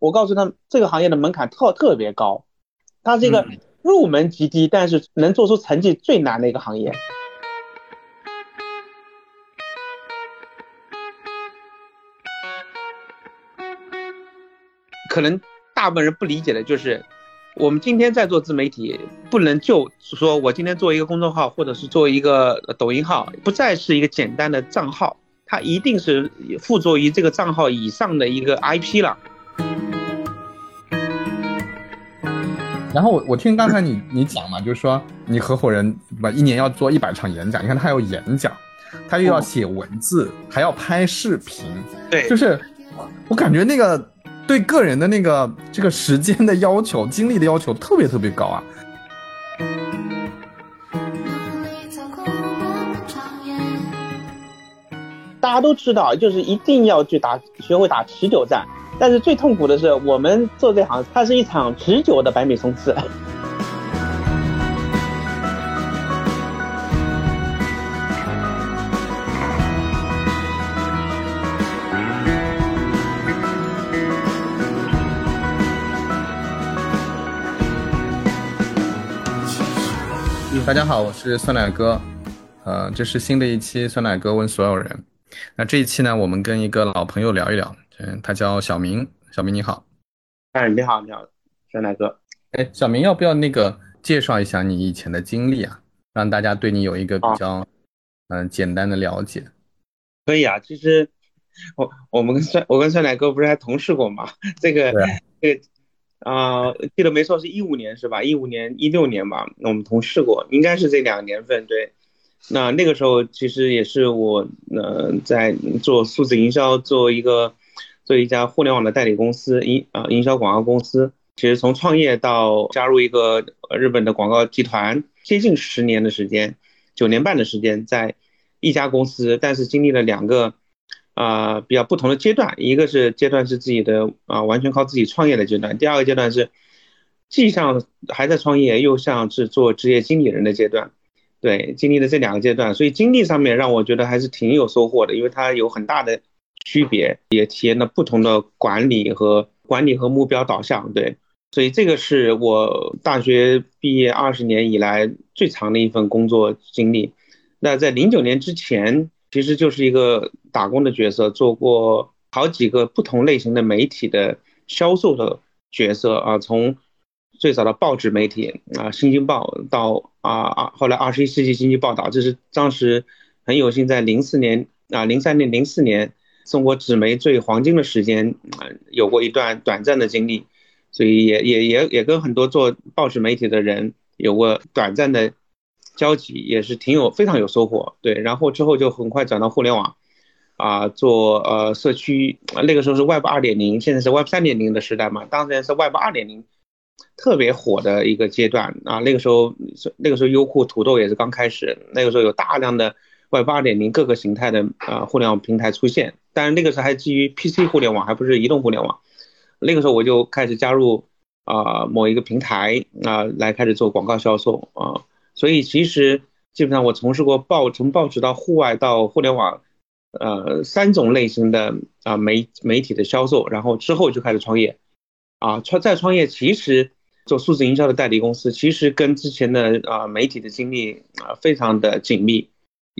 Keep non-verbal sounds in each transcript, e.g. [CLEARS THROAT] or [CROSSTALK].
我告诉他们，这个行业的门槛特特别高，它是一个入门极低，但是能做出成绩最难的一个行业。可能大部分人不理解的就是，我们今天在做自媒体，不能就说我今天做一个公众号，或者是做一个抖音号，不再是一个简单的账号，它一定是附着于这个账号以上的一个 IP 了。然后我我听刚才你你讲嘛，就是说你合伙人吧，一年要做一百场演讲，你看他要演讲，他又要写文字，还要拍视频，对，就是我感觉那个。对个人的那个这个时间的要求、精力的要求特别特别高啊！大家都知道，就是一定要去打，学会打持久战。但是最痛苦的是，我们做这行，它是一场持久的百米冲刺。大家好，我是酸奶哥，呃，这是新的一期酸奶哥问所有人。那这一期呢，我们跟一个老朋友聊一聊，嗯，他叫小明，小明你好。哎，你好，你好，酸奶哥。哎，小明要不要那个介绍一下你以前的经历啊，让大家对你有一个比较嗯简单的了解？可以啊，其实我我们跟酸我跟酸奶哥不是还同事过吗？这个这个。啊，记得没错，是一五年是吧？一五年、一六年吧，我们同事过，应该是这两个年份。对，那那个时候其实也是我，呃，在做数字营销，做一个做一家互联网的代理公司，营啊营销广告公司。其实从创业到加入一个日本的广告集团，接近十年的时间，九年半的时间，在一家公司，但是经历了两个。啊，比较不同的阶段，一个是阶段是自己的啊，完全靠自己创业的阶段；第二个阶段是既像还在创业，又像是做职业经理人的阶段。对，经历了这两个阶段，所以经历上面让我觉得还是挺有收获的，因为它有很大的区别，也体验了不同的管理和管理和目标导向。对，所以这个是我大学毕业二十年以来最长的一份工作经历。那在零九年之前。其实就是一个打工的角色，做过好几个不同类型的媒体的销售的角色啊，从最早的报纸媒体啊，《新京报》到啊啊，后来《二十一世纪经济报道》，这是当时很有幸在零四年啊，零三年、零四年中国纸媒最黄金的时间啊，有过一段短暂的经历，所以也也也也跟很多做报纸媒体的人有过短暂的。交集也是挺有非常有收获，对，然后之后就很快转到互联网，啊，做呃社区，那个时候是 Web 二点零，现在是 Web 三点零的时代嘛，当时是 Web 二点零特别火的一个阶段。啊，那个时候那个时候优酷、土豆也是刚开始，那个时候有大量的 Web 二点零各个形态的啊互联网平台出现，但是那个时候还基于 PC 互联网，还不是移动互联网，那个时候我就开始加入啊某一个平台啊来开始做广告销售。啊。所以其实基本上我从事过报从报纸到户外到互联网，呃三种类型的啊媒媒体的销售，然后之后就开始创业，啊创再创业其实做数字营销的代理公司，其实跟之前的啊媒体的经历啊非常的紧密，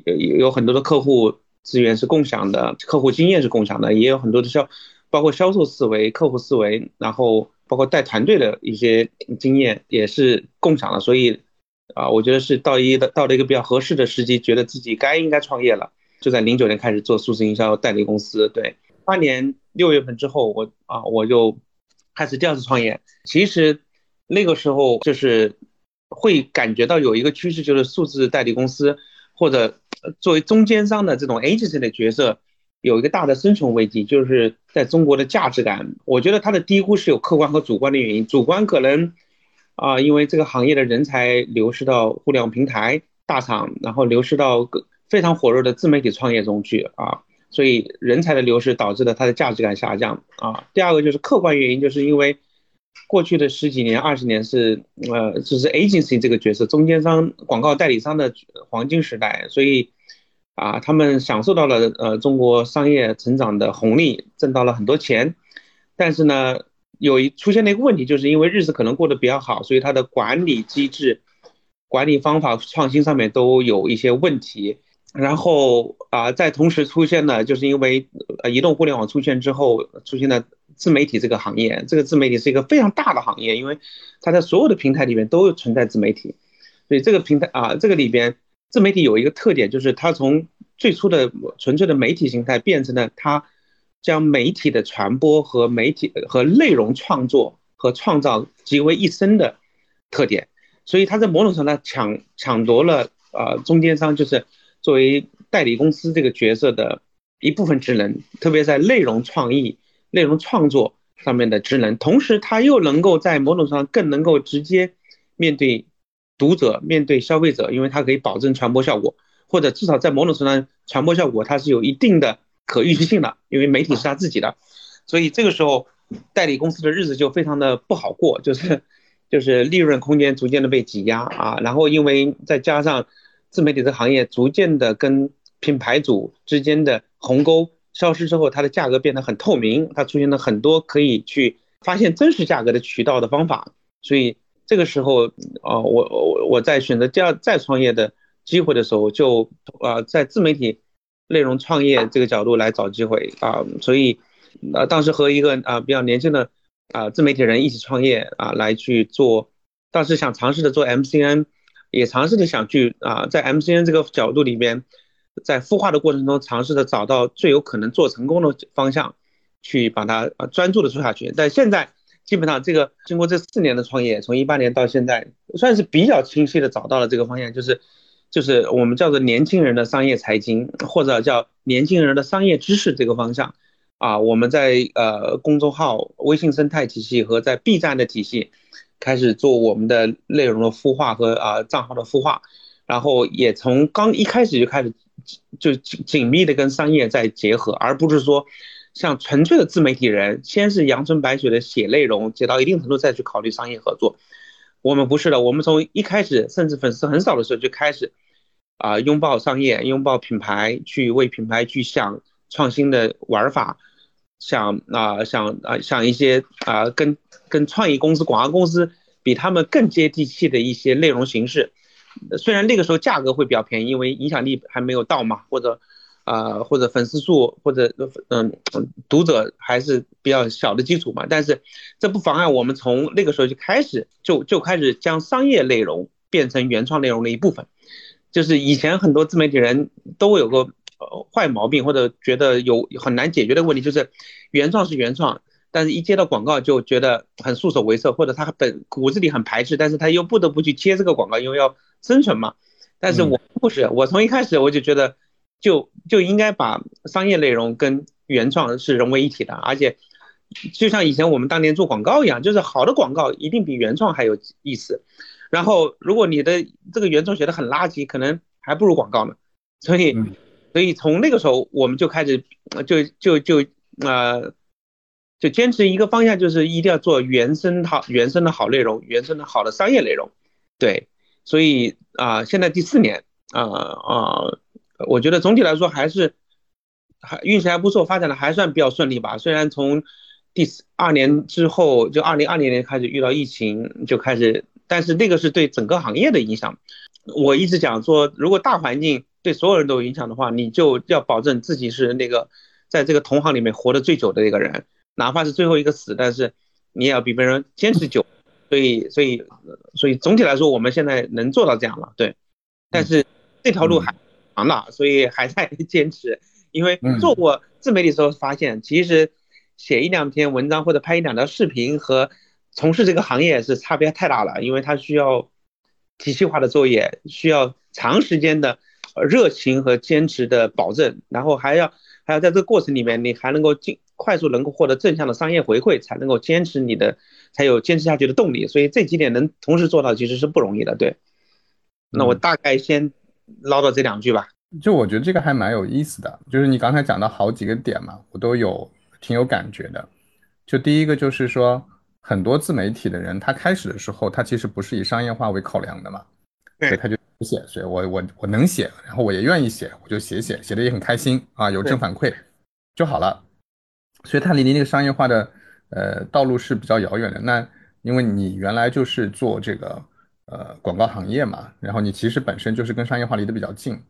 有有很多的客户资源是共享的，客户经验是共享的，也有很多的销包括销售思维、客户思维，然后包括带团队的一些经验也是共享的，所以。啊，我觉得是到一的到了一个比较合适的时机，觉得自己该应该创业了，就在零九年开始做数字营销代理公司。对，八年六月份之后，我啊我就开始第二次创业。其实那个时候就是会感觉到有一个趋势，就是数字代理公司或者作为中间商的这种 agency 的角色有一个大的生存危机，就是在中国的价值感。我觉得它的低估是有客观和主观的原因，主观可能。啊，因为这个行业的人才流失到互联网平台大厂，然后流失到个非常火热的自媒体创业中去啊，所以人才的流失导致了它的价值感下降啊。第二个就是客观原因，就是因为过去的十几年、二十年是呃，就是 agency 这个角色，中间商、广告代理商的黄金时代，所以啊，他们享受到了呃中国商业成长的红利，挣到了很多钱，但是呢。有一出现了一个问题，就是因为日子可能过得比较好，所以它的管理机制、管理方法、创新上面都有一些问题。然后啊，在同时出现了，就是因为呃移动互联网出现之后，出现了自媒体这个行业。这个自媒体是一个非常大的行业，因为它在所有的平台里面都存在自媒体。所以这个平台啊，这个里边自媒体有一个特点，就是它从最初的纯粹的媒体形态变成了它。将媒体的传播和媒体和内容创作和创造集为一身的特点，所以他在某种程度上抢抢夺了呃中间商就是作为代理公司这个角色的一部分职能，特别在内容创意、内容创作上面的职能，同时他又能够在某种程度上更能够直接面对读者、面对消费者，因为它可以保证传播效果，或者至少在某种程度上传播效果它是有一定的。可预期性的，因为媒体是他自己的，所以这个时候代理公司的日子就非常的不好过，就是就是利润空间逐渐的被挤压啊，然后因为再加上自媒体这个行业逐渐的跟品牌主之间的鸿沟消失之后，它的价格变得很透明，它出现了很多可以去发现真实价格的渠道的方法，所以这个时候啊，我我我在选择第二再创业的机会的时候，就啊在自媒体。内容创业这个角度来找机会啊，所以，呃，当时和一个啊比较年轻的啊自媒体人一起创业啊，来去做，当时想尝试的做 MCN，也尝试着想去啊在 MCN 这个角度里边，在孵化的过程中尝试着找到最有可能做成功的方向，去把它啊专注的做下去。但现在基本上这个经过这四年的创业，从一八年到现在，算是比较清晰的找到了这个方向，就是。就是我们叫做年轻人的商业财经，或者叫年轻人的商业知识这个方向，啊，我们在呃公众号、微信生态体系和在 B 站的体系开始做我们的内容的孵化和啊账号的孵化，然后也从刚一开始就开始就紧密的跟商业在结合，而不是说像纯粹的自媒体人，先是阳春白雪的写内容，写到一定程度再去考虑商业合作。我们不是的，我们从一开始，甚至粉丝很少的时候就开始，啊，拥抱商业，拥抱品牌，去为品牌去想创新的玩法，想啊想啊想一些啊跟跟创意公司、广告公司比他们更接地气的一些内容形式。虽然那个时候价格会比较便宜，因为影响力还没有到嘛，或者。啊，或者粉丝数，或者嗯，读者还是比较小的基础嘛。但是这不妨碍我们从那个时候就开始，就就开始将商业内容变成原创内容的一部分。就是以前很多自媒体人都有个呃坏毛病，或者觉得有很难解决的问题，就是原创是原创，但是一接到广告就觉得很束手无策，或者他本骨子里很排斥，但是他又不得不去接这个广告，因为要生存嘛。但是我不是，我从一开始我就觉得。就就应该把商业内容跟原创是融为一体的，而且就像以前我们当年做广告一样，就是好的广告一定比原创还有意思。然后如果你的这个原创写的很垃圾，可能还不如广告呢。所以，所以从那个时候我们就开始就就就呃就坚持一个方向，就是一定要做原生好原生的好内容，原生的好的商业内容。对，所以啊，现在第四年啊啊。我觉得总体来说还是还运气还不错，发展的还算比较顺利吧。虽然从第二年之后，就二零二零年开始遇到疫情，就开始，但是那个是对整个行业的影响。我一直讲说，如果大环境对所有人都有影响的话，你就要保证自己是那个在这个同行里面活得最久的一个人，哪怕是最后一个死，但是你也要比别人坚持久。所以，所以，所以总体来说，我们现在能做到这样了，对。但是这条路还。长了，所以还在 [LAUGHS] 坚持。因为做过自媒体的时候，发现其实写一两篇文章或者拍一两条视频和从事这个行业是差别太大了。因为它需要体系化的作业，需要长时间的热情和坚持的保证，然后还要还要在这个过程里面，你还能够尽快速能够获得正向的商业回馈，才能够坚持你的，才有坚持下去的动力。所以这几点能同时做到，其实是不容易的。对，那我大概先。唠叨这两句吧，就我觉得这个还蛮有意思的，就是你刚才讲到好几个点嘛，我都有挺有感觉的。就第一个就是说，很多自媒体的人，他开始的时候，他其实不是以商业化为考量的嘛，对，他就不写，所以我我我能写，然后我也愿意写，我就写写，写的也很开心啊，有正反馈就好了。所以他离离那个商业化的呃道路是比较遥远的。那因为你原来就是做这个呃广告行业嘛，然后你其实本身就是跟商业化离得比较近，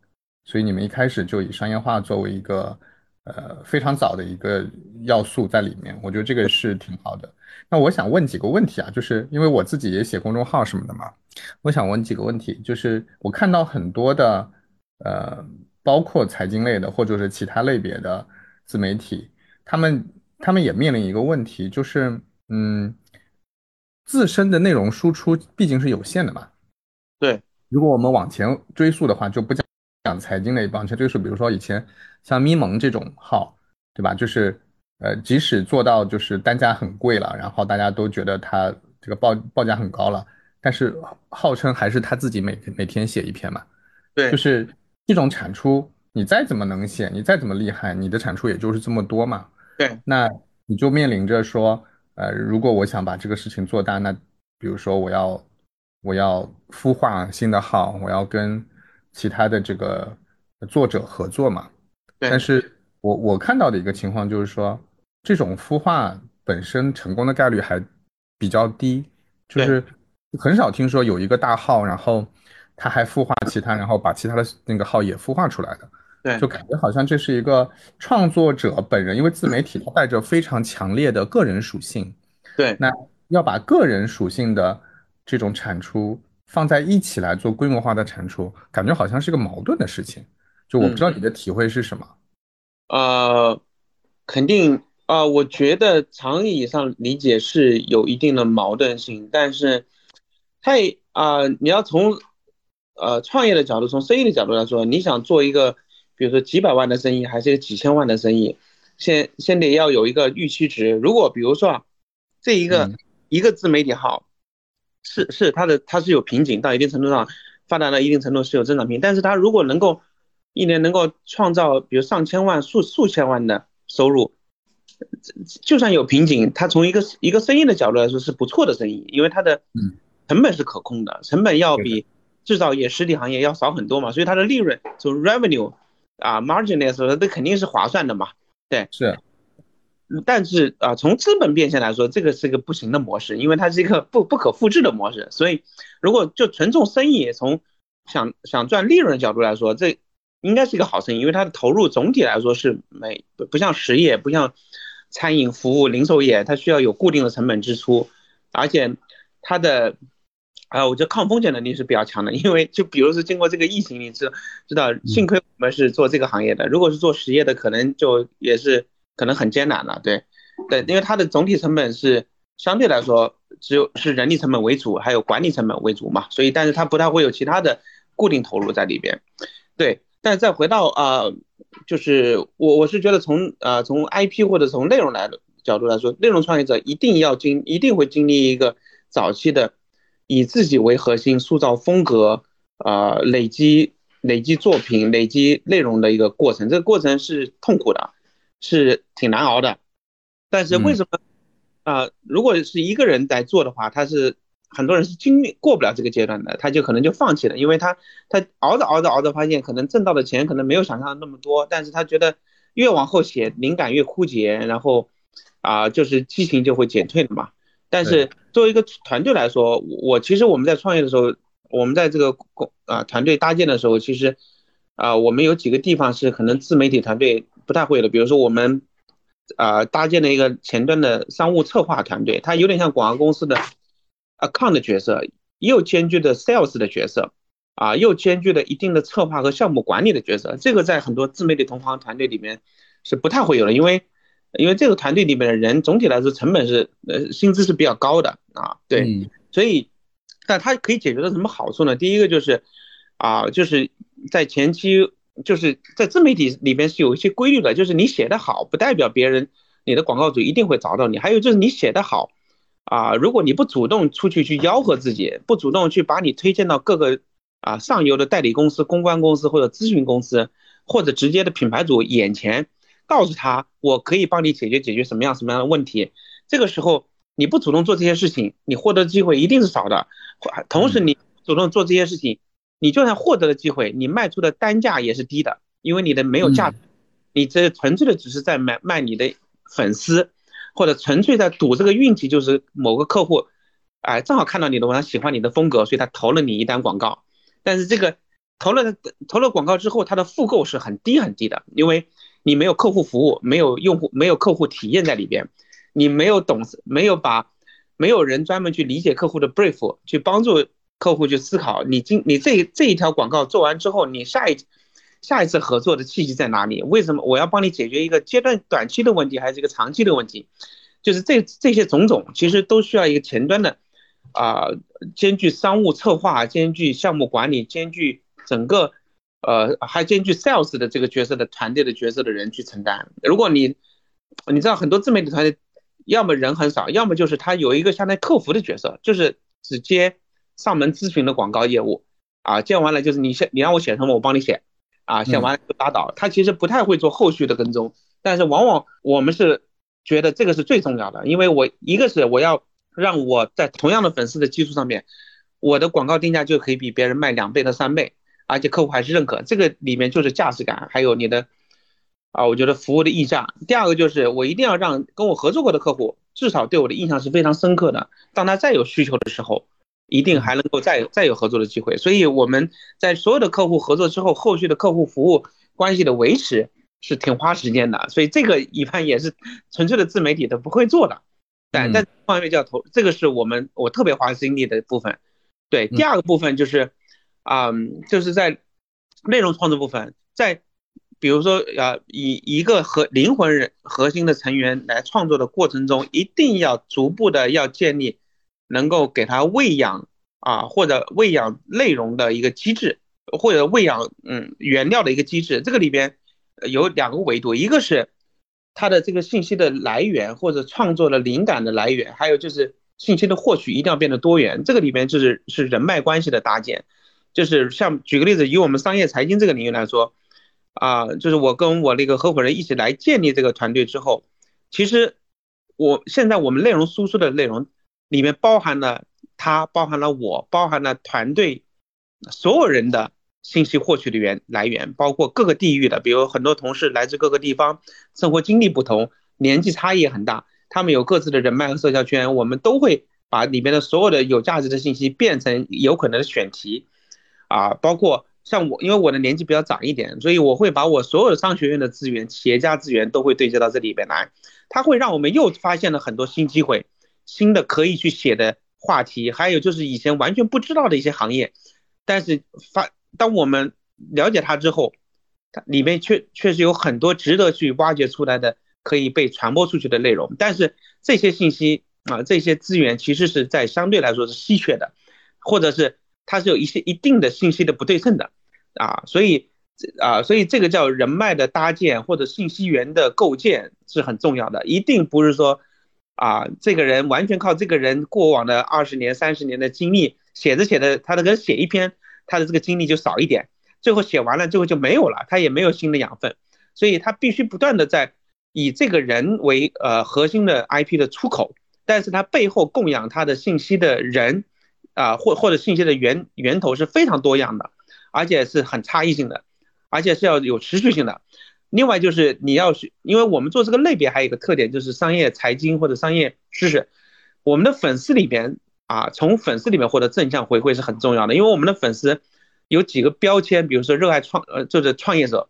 所以你们一开始就以商业化作为一个呃非常早的一个要素在里面，我觉得这个是挺好的。那我想问几个问题啊，就是因为我自己也写公众号什么的嘛，我想问几个问题，就是我看到很多的呃，包括财经类的或者是其他类别的自媒体，他们他们也面临一个问题，就是嗯，自身的内容输出毕竟是有限的嘛。对，如果我们往前追溯的话，就不讲讲财经类，往前追溯，比如说以前像咪蒙这种号，对吧？就是。呃，即使做到就是单价很贵了，然后大家都觉得它这个报报价很高了，但是号称还是他自己每每天写一篇嘛，对，就是这种产出，你再怎么能写，你再怎么厉害，你的产出也就是这么多嘛，对，那你就面临着说，呃，如果我想把这个事情做大，那比如说我要我要孵化新的号，我要跟其他的这个作者合作嘛，但是我我看到的一个情况就是说。这种孵化本身成功的概率还比较低，就是很少听说有一个大号，然后他还孵化其他，然后把其他的那个号也孵化出来的。对，就感觉好像这是一个创作者本人，因为自媒体它带着非常强烈的个人属性。对，那要把个人属性的这种产出放在一起来做规模化的产出，感觉好像是个矛盾的事情。就我不知道你的体会是什么。呃，肯定。啊，我觉得长义上理解是有一定的矛盾性，但是太啊，你要从呃创业的角度，从生意的角度来说，你想做一个，比如说几百万的生意，还是一个几千万的生意，先先得要有一个预期值。如果比如说这一个一个自媒体号是是它的它是有瓶颈，到一定程度上发展到一定程度是有增长瓶，但是它如果能够一年能够创造比如上千万、数数千万的收入。就算有瓶颈，它从一个一个生意的角度来说是不错的生意，因为它的成本是可控的，成本要比制造业、实体行业要少很多嘛，所以它的利润从 revenue 啊 margin 来说，这肯定是划算的嘛。对，是。但是啊，从资本变现来说，这个是一个不行的模式，因为它是一个不不可复制的模式。所以，如果就纯做生意从想想赚利润的角度来说，这应该是一个好生意，因为它的投入总体来说是没不不像实业，不像。餐饮服务、零售业，它需要有固定的成本支出，而且它的啊，我觉得抗风险能力是比较强的。因为就比如说经过这个疫情，你知知道，幸亏我们是做这个行业的，如果是做实业的，可能就也是可能很艰难了。对，对，因为它的总体成本是相对来说只有是人力成本为主，还有管理成本为主嘛，所以但是它不太会有其他的固定投入在里边。对，但是再回到啊。就是我我是觉得从呃从 IP 或者从内容来的角度来说，内容创业者一定要经一定会经历一个早期的以自己为核心塑造风格啊累积累积作品累积内容的一个过程，这个过程是痛苦的，是挺难熬的。但是为什么啊如果是一个人在做的话，他是。很多人是经历过不了这个阶段的，他就可能就放弃了，因为他他熬着熬着熬着，发现可能挣到的钱可能没有想象的那么多，但是他觉得越往后写灵感越枯竭，然后啊就是激情就会减退了嘛。但是作为一个团队来说，我其实我们在创业的时候，我们在这个公啊团队搭建的时候，其实啊我们有几个地方是可能自媒体团队不太会的，比如说我们啊搭建了一个前端的商务策划团队，它有点像广告公司的。account 的角色又兼具的 sales 的角色，啊，又兼具了一定的策划和项目管理的角色。这个在很多自媒体同行团队里面是不太会有的，因为因为这个团队里面的人总体来说成本是呃薪资是比较高的啊，对，所以但它可以解决的什么好处呢？第一个就是啊，就是在前期就是在自媒体里面是有一些规律的，就是你写的好不代表别人你的广告主一定会找到你，还有就是你写的好。啊，如果你不主动出去去吆喝自己，不主动去把你推荐到各个啊上游的代理公司、公关公司或者咨询公司，或者直接的品牌主眼前，告诉他我可以帮你解决解决什么样什么样的问题，这个时候你不主动做这些事情，你获得机会一定是少的。同时，你主动做这些事情，你就算获得了机会，你卖出的单价也是低的，因为你的没有价值，你这纯粹的只是在卖卖你的粉丝。或者纯粹在赌这个运气，就是某个客户，哎，正好看到你的文章，喜欢你的风格，所以他投了你一单广告。但是这个投了投了广告之后，它的复购是很低很低的，因为你没有客户服务，没有用户，没有客户体验在里边，你没有懂，没有把，没有人专门去理解客户的 brief，去帮助客户去思考，你今你这这一条广告做完之后，你下一。下一次合作的契机在哪里？为什么我要帮你解决一个阶段短期的问题，还是一个长期的问题？就是这这些种种，其实都需要一个前端的，啊，兼具商务策划、兼具项目管理、兼具整个，呃，还兼具 sales 的这个角色的团队的角色的人去承担。如果你，你知道很多自媒体团队，要么人很少，要么就是他有一个相当于客服的角色，就是只接上门咨询的广告业务，啊，见完了就是你写，你让我写什么，我帮你写。啊，写完就拉倒。他其实不太会做后续的跟踪，但是往往我们是觉得这个是最重要的，因为我一个是我要让我在同样的粉丝的基础上面，我的广告定价就可以比别人卖两倍到三倍，而且客户还是认可。这个里面就是价值感，还有你的啊，我觉得服务的溢价。第二个就是我一定要让跟我合作过的客户至少对我的印象是非常深刻的，当他再有需求的时候。一定还能够再再有合作的机会，所以我们在所有的客户合作之后，后续的客户服务关系的维持是挺花时间的，所以这个一般也是纯粹的自媒体都不会做的，但但方面叫投，这个是我们我特别花精力的部分。对，第二个部分就是，啊，就是在内容创作部分，在比如说啊，以一个核灵魂人核心的成员来创作的过程中，一定要逐步的要建立。能够给他喂养啊，或者喂养内容的一个机制，或者喂养嗯原料的一个机制，这个里边有两个维度，一个是他的这个信息的来源或者创作的灵感的来源，还有就是信息的获取一定要变得多元。这个里边就是是人脉关系的搭建，就是像举个例子，以我们商业财经这个领域来说，啊，就是我跟我那个合伙人一起来建立这个团队之后，其实我现在我们内容输出的内容。里面包含了他，包含了我，包含了团队所有人的信息获取的源来源，包括各个地域的，比如很多同事来自各个地方，生活经历不同，年纪差异也很大，他们有各自的人脉和社交圈，我们都会把里面的所有的有价值的信息变成有可能的选题，啊，包括像我，因为我的年纪比较长一点，所以我会把我所有的商学院的资源、企业家资源都会对接到这里边来，它会让我们又发现了很多新机会。新的可以去写的话题，还有就是以前完全不知道的一些行业，但是发当我们了解它之后，它里面确确实有很多值得去挖掘出来的可以被传播出去的内容。但是这些信息啊，这些资源其实是在相对来说是稀缺的，或者是它是有一些一定的信息的不对称的啊，所以啊，所以这个叫人脉的搭建或者信息源的构建是很重要的，一定不是说。啊，这个人完全靠这个人过往的二十年、三十年的经历，写着写着，他的跟写一篇，他的这个经历就少一点，最后写完了，最后就没有了，他也没有新的养分，所以他必须不断的在以这个人为呃核心的 IP 的出口，但是他背后供养他的信息的人啊，或或者信息的源源头是非常多样的，而且是很差异性的，而且是要有持续性的。另外就是你要是，因为我们做这个类别还有一个特点，就是商业财经或者商业知识，我们的粉丝里边啊，从粉丝里面获得正向回馈是很重要的。因为我们的粉丝有几个标签，比如说热爱创呃，就是创业者、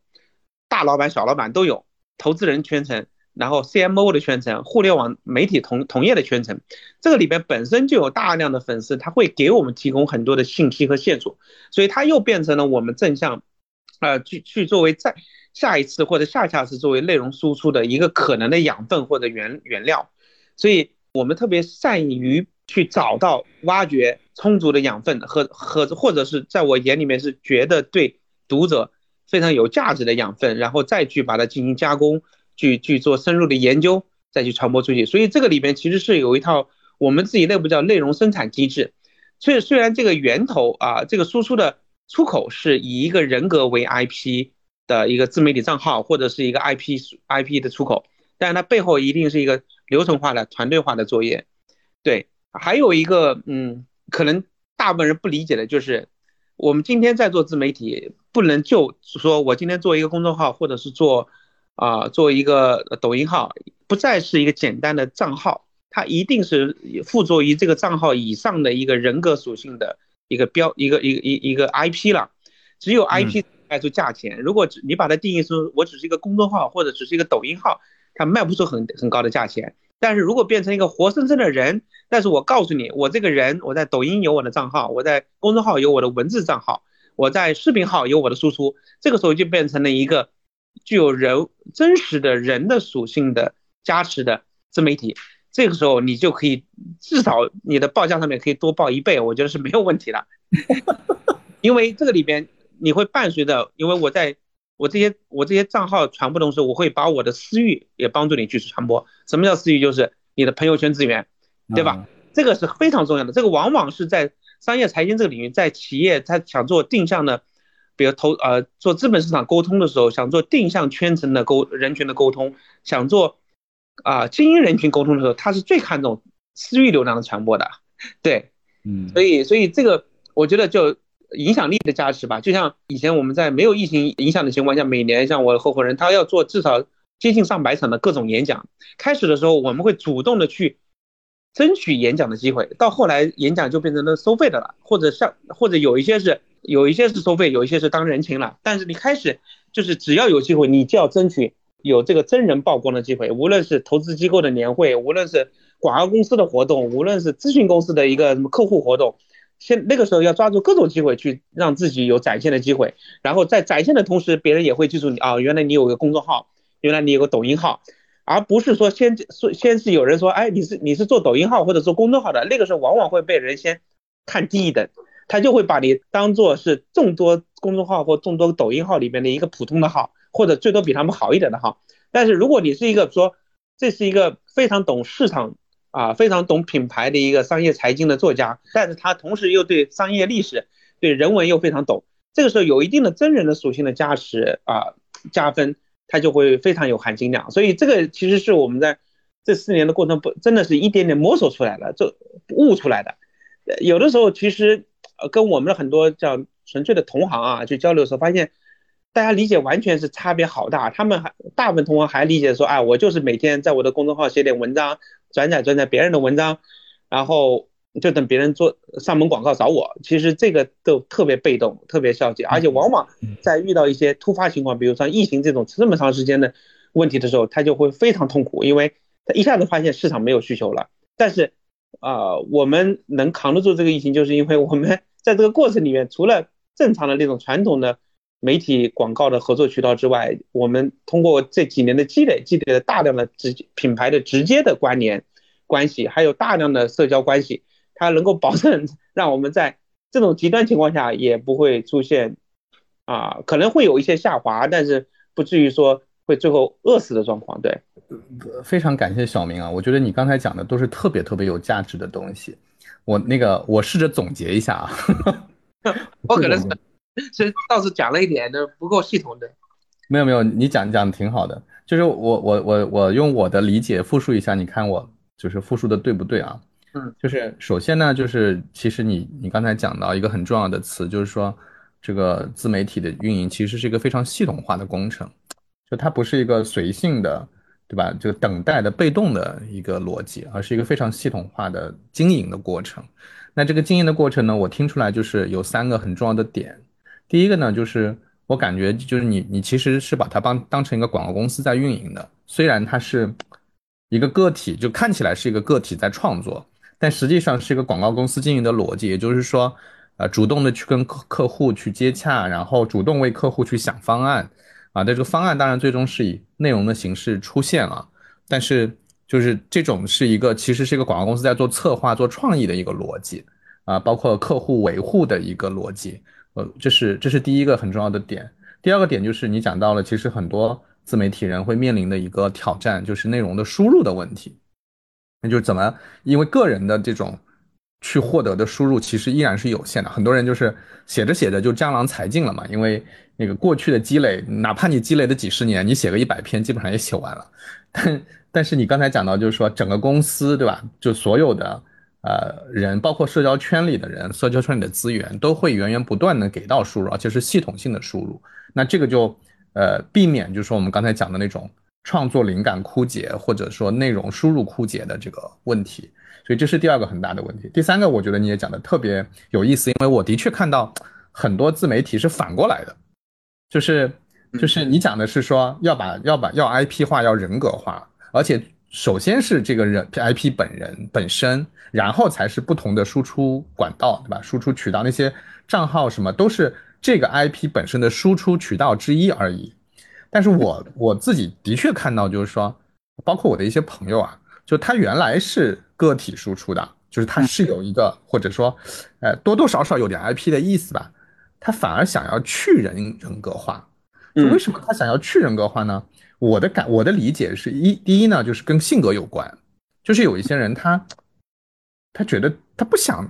大老板、小老板都有，投资人圈层，然后 CMO 的圈层，互联网媒体同同业的圈层，这个里边本身就有大量的粉丝，他会给我们提供很多的信息和线索，所以它又变成了我们正向，呃，去去作为在。下一次或者下下次作为内容输出的一个可能的养分或者原原料，所以我们特别善于去找到挖掘充足的养分和和或者是在我眼里面是觉得对读者非常有价值的养分，然后再去把它进行加工，去去做深入的研究，再去传播出去。所以这个里边其实是有一套我们自己内部叫内容生产机制。所以虽然这个源头啊，这个输出的出口是以一个人格为 IP。的一个自媒体账号或者是一个 IP IP 的出口，但是它背后一定是一个流程化的团队化的作业。对，还有一个嗯，可能大部分人不理解的就是，我们今天在做自媒体，不能就说我今天做一个公众号或者是做啊做一个抖音号，不再是一个简单的账号，它一定是附着于这个账号以上的一个人格属性的一个标一个一个一一个 IP 了。只有 IP 卖出价钱。如果只你把它定义说我只是一个公众号或者只是一个抖音号，它卖不出很很高的价钱。但是如果变成一个活生生的人，但是我告诉你，我这个人我在抖音有我的账号，我在公众号有我的文字账号，我在视频号有我的输出，这个时候就变成了一个具有人真实的人的属性的加持的自媒体。这个时候你就可以至少你的报价上面可以多报一倍，我觉得是没有问题的，[LAUGHS] 因为这个里边。你会伴随着，因为我在我这些我这些账号传播同时，我会把我的私域也帮助你去传播。什么叫私域？就是你的朋友圈资源，对吧？这个是非常重要的。这个往往是在商业财经这个领域，在企业他想做定向的，比如投呃做资本市场沟通的时候，想做定向圈层的沟人群的沟通，想做啊精英人群沟通的时候，他是最看重私域流量的传播的。[LAUGHS] 对，嗯，所以所以这个我觉得就。影响力的加持吧，就像以前我们在没有疫情影响的情况下，每年像我的合伙人，他要做至少接近上百场的各种演讲。开始的时候，我们会主动的去争取演讲的机会，到后来演讲就变成了收费的了，或者像或者有一些是有一些是收费，有一些是当人情了。但是你开始就是只要有机会，你就要争取有这个真人曝光的机会，无论是投资机构的年会，无论是广告公司的活动，无论是咨询公司的一个什么客户活动。现那个时候要抓住各种机会去让自己有展现的机会，然后在展现的同时，别人也会记住你啊，原来你有个公众号，原来你有个抖音号，而不是说先说先是有人说，哎，你是你是做抖音号或者做公众号的，那个时候往往会被人先看低一等，他就会把你当做是众多公众号或众多抖音号里面的一个普通的号，或者最多比他们好一点的号。但是如果你是一个说这是一个非常懂市场。啊，非常懂品牌的一个商业财经的作家，但是他同时又对商业历史、对人文又非常懂。这个时候有一定的真人的属性的加持啊，加分，他就会非常有含金量。所以这个其实是我们在这四年的过程不真的是一点点摸索出来的，就悟出来的。有的时候其实跟我们的很多叫纯粹的同行啊去交流的时候，发现大家理解完全是差别好大。他们还大部分同行还理解说，哎，我就是每天在我的公众号写点文章。转载转载别人的文章，然后就等别人做上门广告找我。其实这个都特别被动，特别消极，而且往往在遇到一些突发情况，比如像疫情这种这么长时间的问题的时候，他就会非常痛苦，因为他一下子发现市场没有需求了。但是啊，我们能扛得住这个疫情，就是因为我们在这个过程里面，除了正常的那种传统的媒体广告的合作渠道之外，我们通过这几年的积累，积累了大量的直品牌的直接的关联。关系还有大量的社交关系，它能够保证让我们在这种极端情况下也不会出现啊，可能会有一些下滑，但是不至于说会最后饿死的状况。对，非常感谢小明啊，我觉得你刚才讲的都是特别特别有价值的东西。我那个我试着总结一下啊，[LAUGHS] 我可能是 [LAUGHS] 是倒是讲了一点的不够系统的。没有没有，你讲讲的挺好的，就是我我我我用我的理解复述一下，你看我。就是复述的对不对啊？嗯，就是首先呢，就是其实你你刚才讲到一个很重要的词，就是说这个自媒体的运营其实是一个非常系统化的工程，就它不是一个随性的，对吧？就等待的被动的一个逻辑，而是一个非常系统化的经营的过程。那这个经营的过程呢，我听出来就是有三个很重要的点。第一个呢，就是我感觉就是你你其实是把它当当成一个广告公司在运营的，虽然它是。一个个体就看起来是一个个体在创作，但实际上是一个广告公司经营的逻辑，也就是说，呃，主动的去跟客客户去接洽，然后主动为客户去想方案，啊，但这个方案当然最终是以内容的形式出现了，但是就是这种是一个其实是一个广告公司在做策划、做创意的一个逻辑，啊，包括客户维护的一个逻辑，呃，这是这是第一个很重要的点。第二个点就是你讲到了，其实很多。自媒体人会面临的一个挑战就是内容的输入的问题，那就怎么？因为个人的这种去获得的输入其实依然是有限的，很多人就是写着写着就江郎才尽了嘛。因为那个过去的积累，哪怕你积累的几十年，你写个一百篇基本上也写完了。但但是你刚才讲到，就是说整个公司对吧？就所有的呃人，包括社交圈里的人，社交圈里的资源都会源源不断的给到输入，而且是系统性的输入。那这个就。呃，避免就是说我们刚才讲的那种创作灵感枯竭，或者说内容输入枯竭的这个问题。所以这是第二个很大的问题。第三个，我觉得你也讲的特别有意思，因为我的确看到很多自媒体是反过来的，就是就是你讲的是说要把要把要 IP 化，要人格化，而且首先是这个人 IP 本人本身，然后才是不同的输出管道，对吧？输出渠道那些账号什么都是这个 IP 本身的输出渠道之一而已。但是我我自己的确看到，就是说，包括我的一些朋友啊。就他原来是个体输出的，就是他是有一个或者说，呃，多多少少有点 IP 的意思吧。他反而想要去人人格化。就为什么他想要去人格化呢？我的感我的理解是一第一呢，就是跟性格有关。就是有一些人他他觉得他不想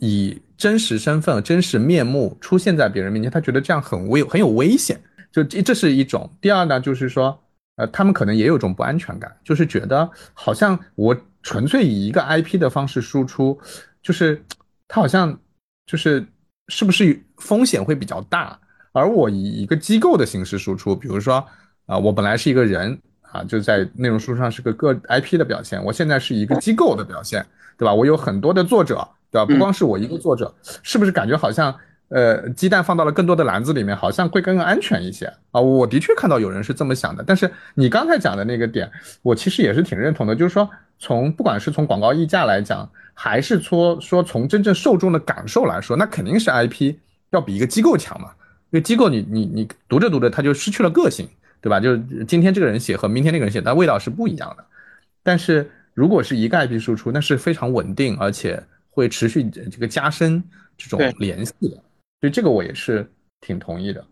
以真实身份、真实面目出现在别人面前，他觉得这样很危很有危险。就这这是一种。第二呢，就是说。呃，他们可能也有种不安全感，就是觉得好像我纯粹以一个 IP 的方式输出，就是他好像就是是不是风险会比较大？而我以一个机构的形式输出，比如说啊，我本来是一个人啊，就在内容输出上是个个 IP 的表现，我现在是一个机构的表现，对吧？我有很多的作者，对吧？不光是我一个作者，是不是感觉好像？呃，鸡蛋放到了更多的篮子里面，好像会更安全一些啊！我的确看到有人是这么想的，但是你刚才讲的那个点，我其实也是挺认同的，就是说，从不管是从广告溢价来讲，还是说说从真正受众的感受来说，那肯定是 IP 要比一个机构强嘛。因为机构你你你读着读着，它就失去了个性，对吧？就是今天这个人写和明天那个人写，但味道是不一样的。但是如果是一个 IP 输出，那是非常稳定，而且会持续这个加深这种联系的。所以这个我也是挺同意的。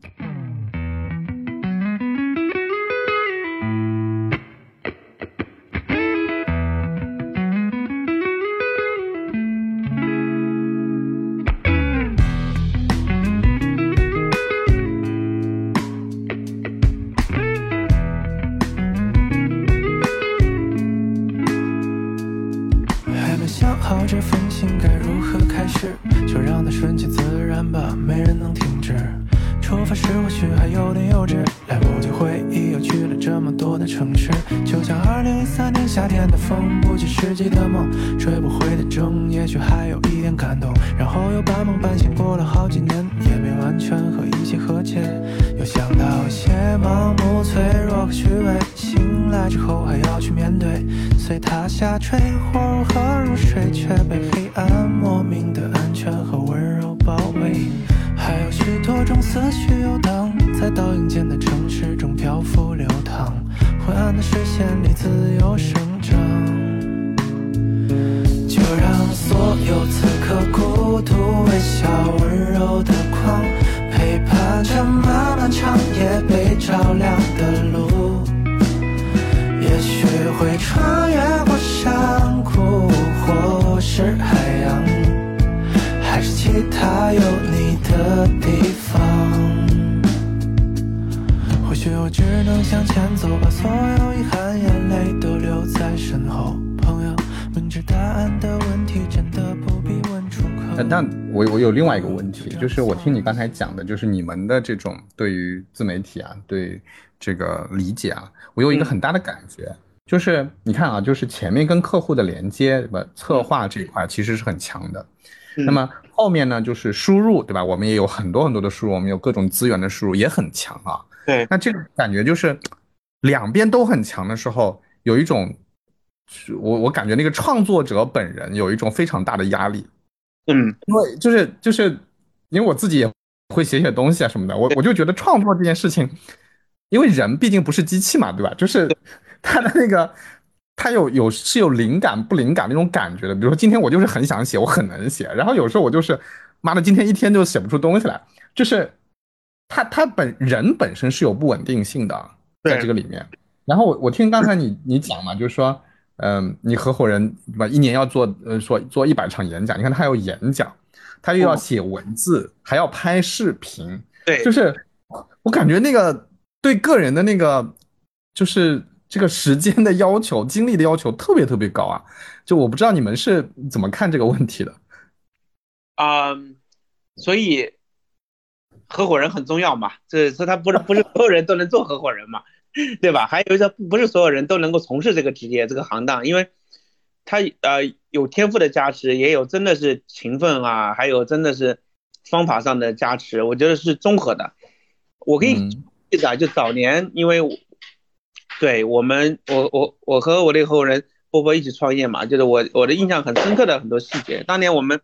自由生长，就让所有此刻孤独微笑温柔的光，陪伴着漫漫长夜被照亮的路，也许会穿越过山谷或是海洋，还是其他有你的地方。另外一个问题就是，我听你刚才讲的，就是你们的这种对于自媒体啊，对这个理解啊，我有一个很大的感觉，就是你看啊，就是前面跟客户的连接，对吧策划这一块其实是很强的，那么后面呢，就是输入，对吧？我们也有很多很多的输入，我们有各种资源的输入也很强啊。对，那这个感觉就是两边都很强的时候，有一种，我我感觉那个创作者本人有一种非常大的压力。嗯，因为就是就是，因为我自己也会写写东西啊什么的，我我就觉得创作这件事情，因为人毕竟不是机器嘛，对吧？就是 [LAUGHS] 他的那个，他有有是有灵感不灵感那种感觉的。比如说今天我就是很想写，我很能写，然后有时候我就是妈的今天一天就写不出东西来，就是他他本人本身是有不稳定性的，在这个里面。然后我我听刚才你 [CLEARS THROAT] 你讲嘛，就是说。嗯，你合伙人对吧？一年要做呃，说做一百场演讲，你看他还要演讲，他又要写文字，还要拍视频，对，就是 [LAUGHS] 我感觉那个对个人的那个就是这个时间的要求、精力的要求特别特别高啊！就我不知道你们是怎么看这个问题的啊？所以合伙人很重要嘛？这说他不是不是所有人都能做合伙人嘛？对吧？还有一个不是所有人都能够从事这个职业这个行当，因为他呃有天赋的加持，也有真的是勤奋啊，还有真的是方法上的加持，我觉得是综合的。我可以记得，就早年因为对我们我我我和我的合伙人波波一起创业嘛，就是我我的印象很深刻的很多细节。当年我们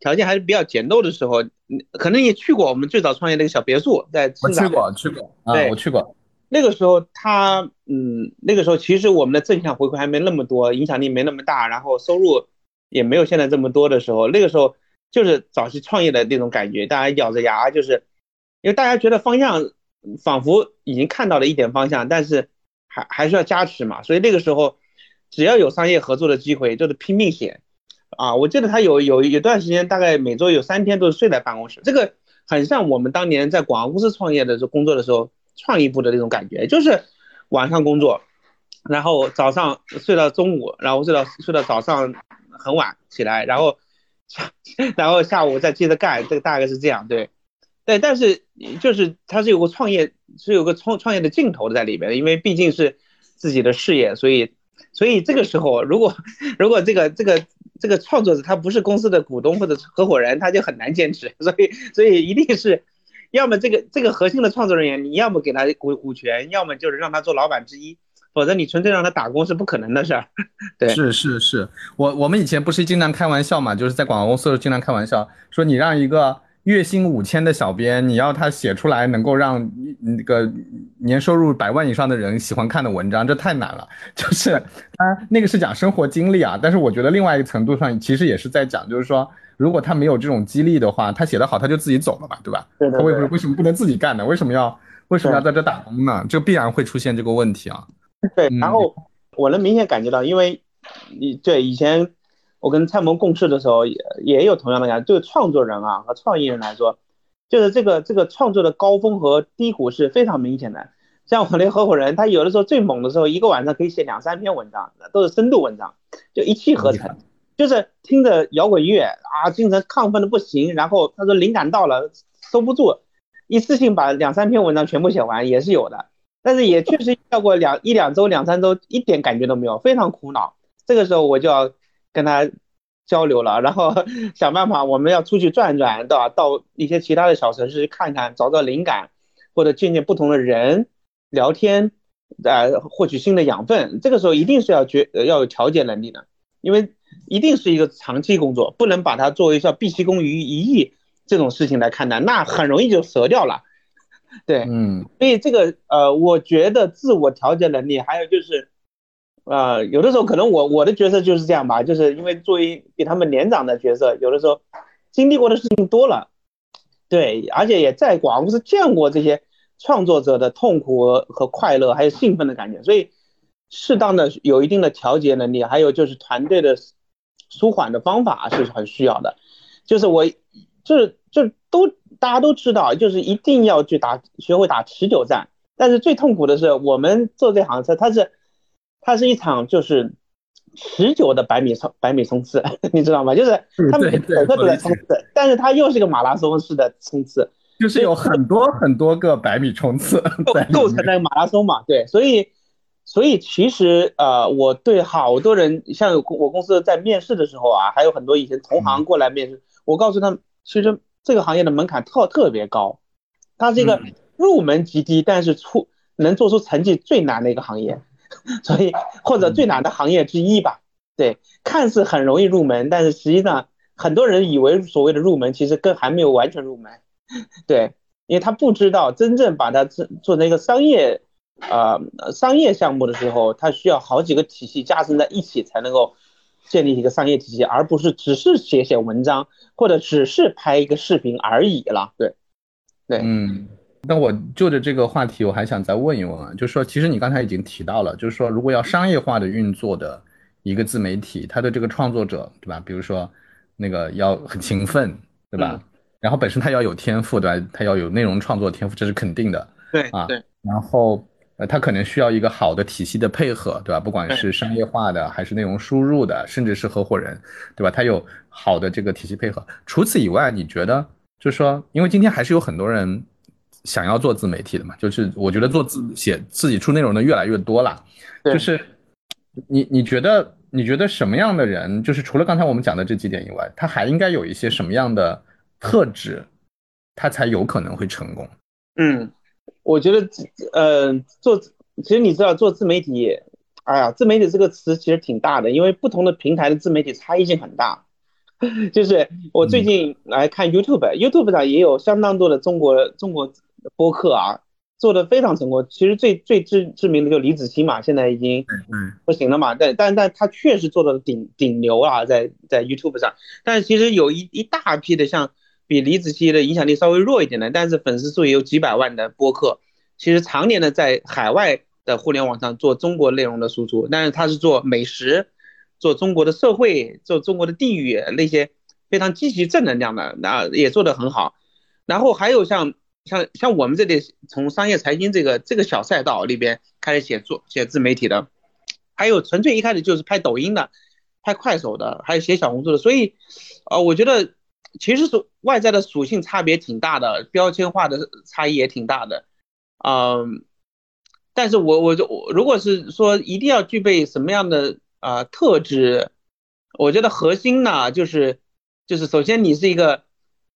条件还是比较简陋的时候，可能也去过我们最早创业那个小别墅，在我去过去过啊，我去过。那个时候他嗯，那个时候其实我们的正向回馈还没那么多，影响力没那么大，然后收入也没有现在这么多的时候，那个时候就是早期创业的那种感觉，大家咬着牙就是，因为大家觉得方向仿佛已经看到了一点方向，但是还还是要加持嘛，所以那个时候只要有商业合作的机会，就是拼命写啊。我记得他有有有段时间，大概每周有三天都是睡在办公室，这个很像我们当年在广告公司创业的时候工作的时候。创意部的那种感觉，就是晚上工作，然后早上睡到中午，然后睡到睡到早上很晚起来，然后然后下午再接着干，这个大概是这样，对对，但是就是它是有个创业，是有个创创业的劲头在里边，因为毕竟是自己的事业，所以所以这个时候，如果如果这个这个这个创作者他不是公司的股东或者合伙人，他就很难坚持，[LAUGHS] 所以所以一定是。要么这个这个核心的创作人员，你要么给他股股权，要么就是让他做老板之一，否则你纯粹让他打工是不可能的事儿。[LAUGHS] 对，是是是，我我们以前不是经常开玩笑嘛，就是在广告公司经常开玩笑，说你让一个月薪五千的小编，你要他写出来能够让那个年收入百万以上的人喜欢看的文章，这太难了。[LAUGHS] 就是他那个是讲生活经历啊，但是我觉得另外一个程度上其实也是在讲，就是说。如果他没有这种激励的话，他写得好他就自己走了嘛，对吧？他为什么为什么不能自己干呢？为什么要为什么要在这打工呢？这必然会出现这个问题啊。对，然后我能明显感觉到，因为你对以前我跟蔡萌共事的时候，也也有同样的感觉。对创作人啊和创意人来说，就是这个这个创作的高峰和低谷是非常明显的。像我 [LAUGHS] 那合伙人，他有的时候最猛的时候，一个晚上可以写两三篇文章，都是深度文章，就一气呵成。就是听着摇滚乐啊，精神亢奋的不行。然后他说灵感到了，收不住，一次性把两三篇文章全部写完也是有的。但是也确实要过两一两周、两三周，一点感觉都没有，非常苦恼。这个时候我就要跟他交流了，然后 [LAUGHS] 想办法，我们要出去转转，对吧？到一些其他的小城市看看，找找灵感，或者见见不同的人，聊天，呃，获取新的养分。这个时候一定是要决要有调节能力的，因为。一定是一个长期工作，不能把它作为像毕其功于一役这种事情来看待，那很容易就折掉了。对，嗯，所以这个呃，我觉得自我调节能力，还有就是，呃，有的时候可能我我的角色就是这样吧，就是因为作为比他们年长的角色，有的时候经历过的事情多了，对，而且也在广告公司见过这些创作者的痛苦和快乐，还有兴奋的感觉，所以。适当的有一定的调节能力，还有就是团队的舒缓的方法是很需要的。就是我，就是就都大家都知道，就是一定要去打，学会打持久战。但是最痛苦的是，我们做这行车，它是它是一场就是持久的百米冲百米冲刺，[LAUGHS] 你知道吗？就是他每每个都在冲刺，但是它又是个马拉松式的冲刺，就是有很多很多个百米冲刺 [LAUGHS] 构成的马拉松嘛。对，所以。所以其实呃，我对好多人，像我公司在面试的时候啊，还有很多以前同行过来面试，我告诉他们，其实这个行业的门槛特特别高，它是一个入门极低，但是出能做出成绩最难的一个行业，[LAUGHS] 所以或者最难的行业之一吧。对，看似很容易入门，但是实际上很多人以为所谓的入门，其实更还没有完全入门。[LAUGHS] 对，因为他不知道真正把它做做成一个商业。呃，商业项目的时候，它需要好几个体系加深在一起才能够建立一个商业体系，而不是只是写写文章或者只是拍一个视频而已了。对，对，嗯。那我就着这个话题，我还想再问一问啊，就是说，其实你刚才已经提到了，就是说，如果要商业化的运作的一个自媒体，它的这个创作者，对吧？比如说那个要很勤奋，对吧？然后本身他要有天赋，对吧？他要有内容创作天赋，这是肯定的。对啊，对。然后。呃，他可能需要一个好的体系的配合，对吧？不管是商业化的，还是内容输入的，甚至是合伙人，对吧？他有好的这个体系配合。除此以外，你觉得，就是说，因为今天还是有很多人想要做自媒体的嘛，就是我觉得做自写自己出内容的越来越多了，就是你你觉得你觉得什么样的人，就是除了刚才我们讲的这几点以外，他还应该有一些什么样的特质，他才有可能会成功？嗯，我觉得呃做其实你知道做自媒体，哎呀，自媒体这个词其实挺大的，因为不同的平台的自媒体差异性很大。[LAUGHS] 就是我最近来看 YouTube，YouTube 上也有相当多的中国中国播客啊，做的非常成功。其实最最知知名的就李子柒嘛，现在已经不行了嘛。但但但他确实做到了顶顶流啊，在在 YouTube 上。但是其实有一一大批的像比李子柒的影响力稍微弱一点的，但是粉丝数也有几百万的播客，其实常年的在海外的互联网上做中国内容的输出，但是他是做美食。做中国的社会，做中国的地域那些非常积极正能量的，那也做得很好。然后还有像像像我们这里从商业财经这个这个小赛道里边开始写作写自媒体的，还有纯粹一开始就是拍抖音的，拍快手的，还有写小红书的。所以，呃，我觉得其实是外在的属性差别挺大的，标签化的差异也挺大的。嗯，但是我我就我如果是说一定要具备什么样的？啊，特质，我觉得核心呢，就是就是首先你是一个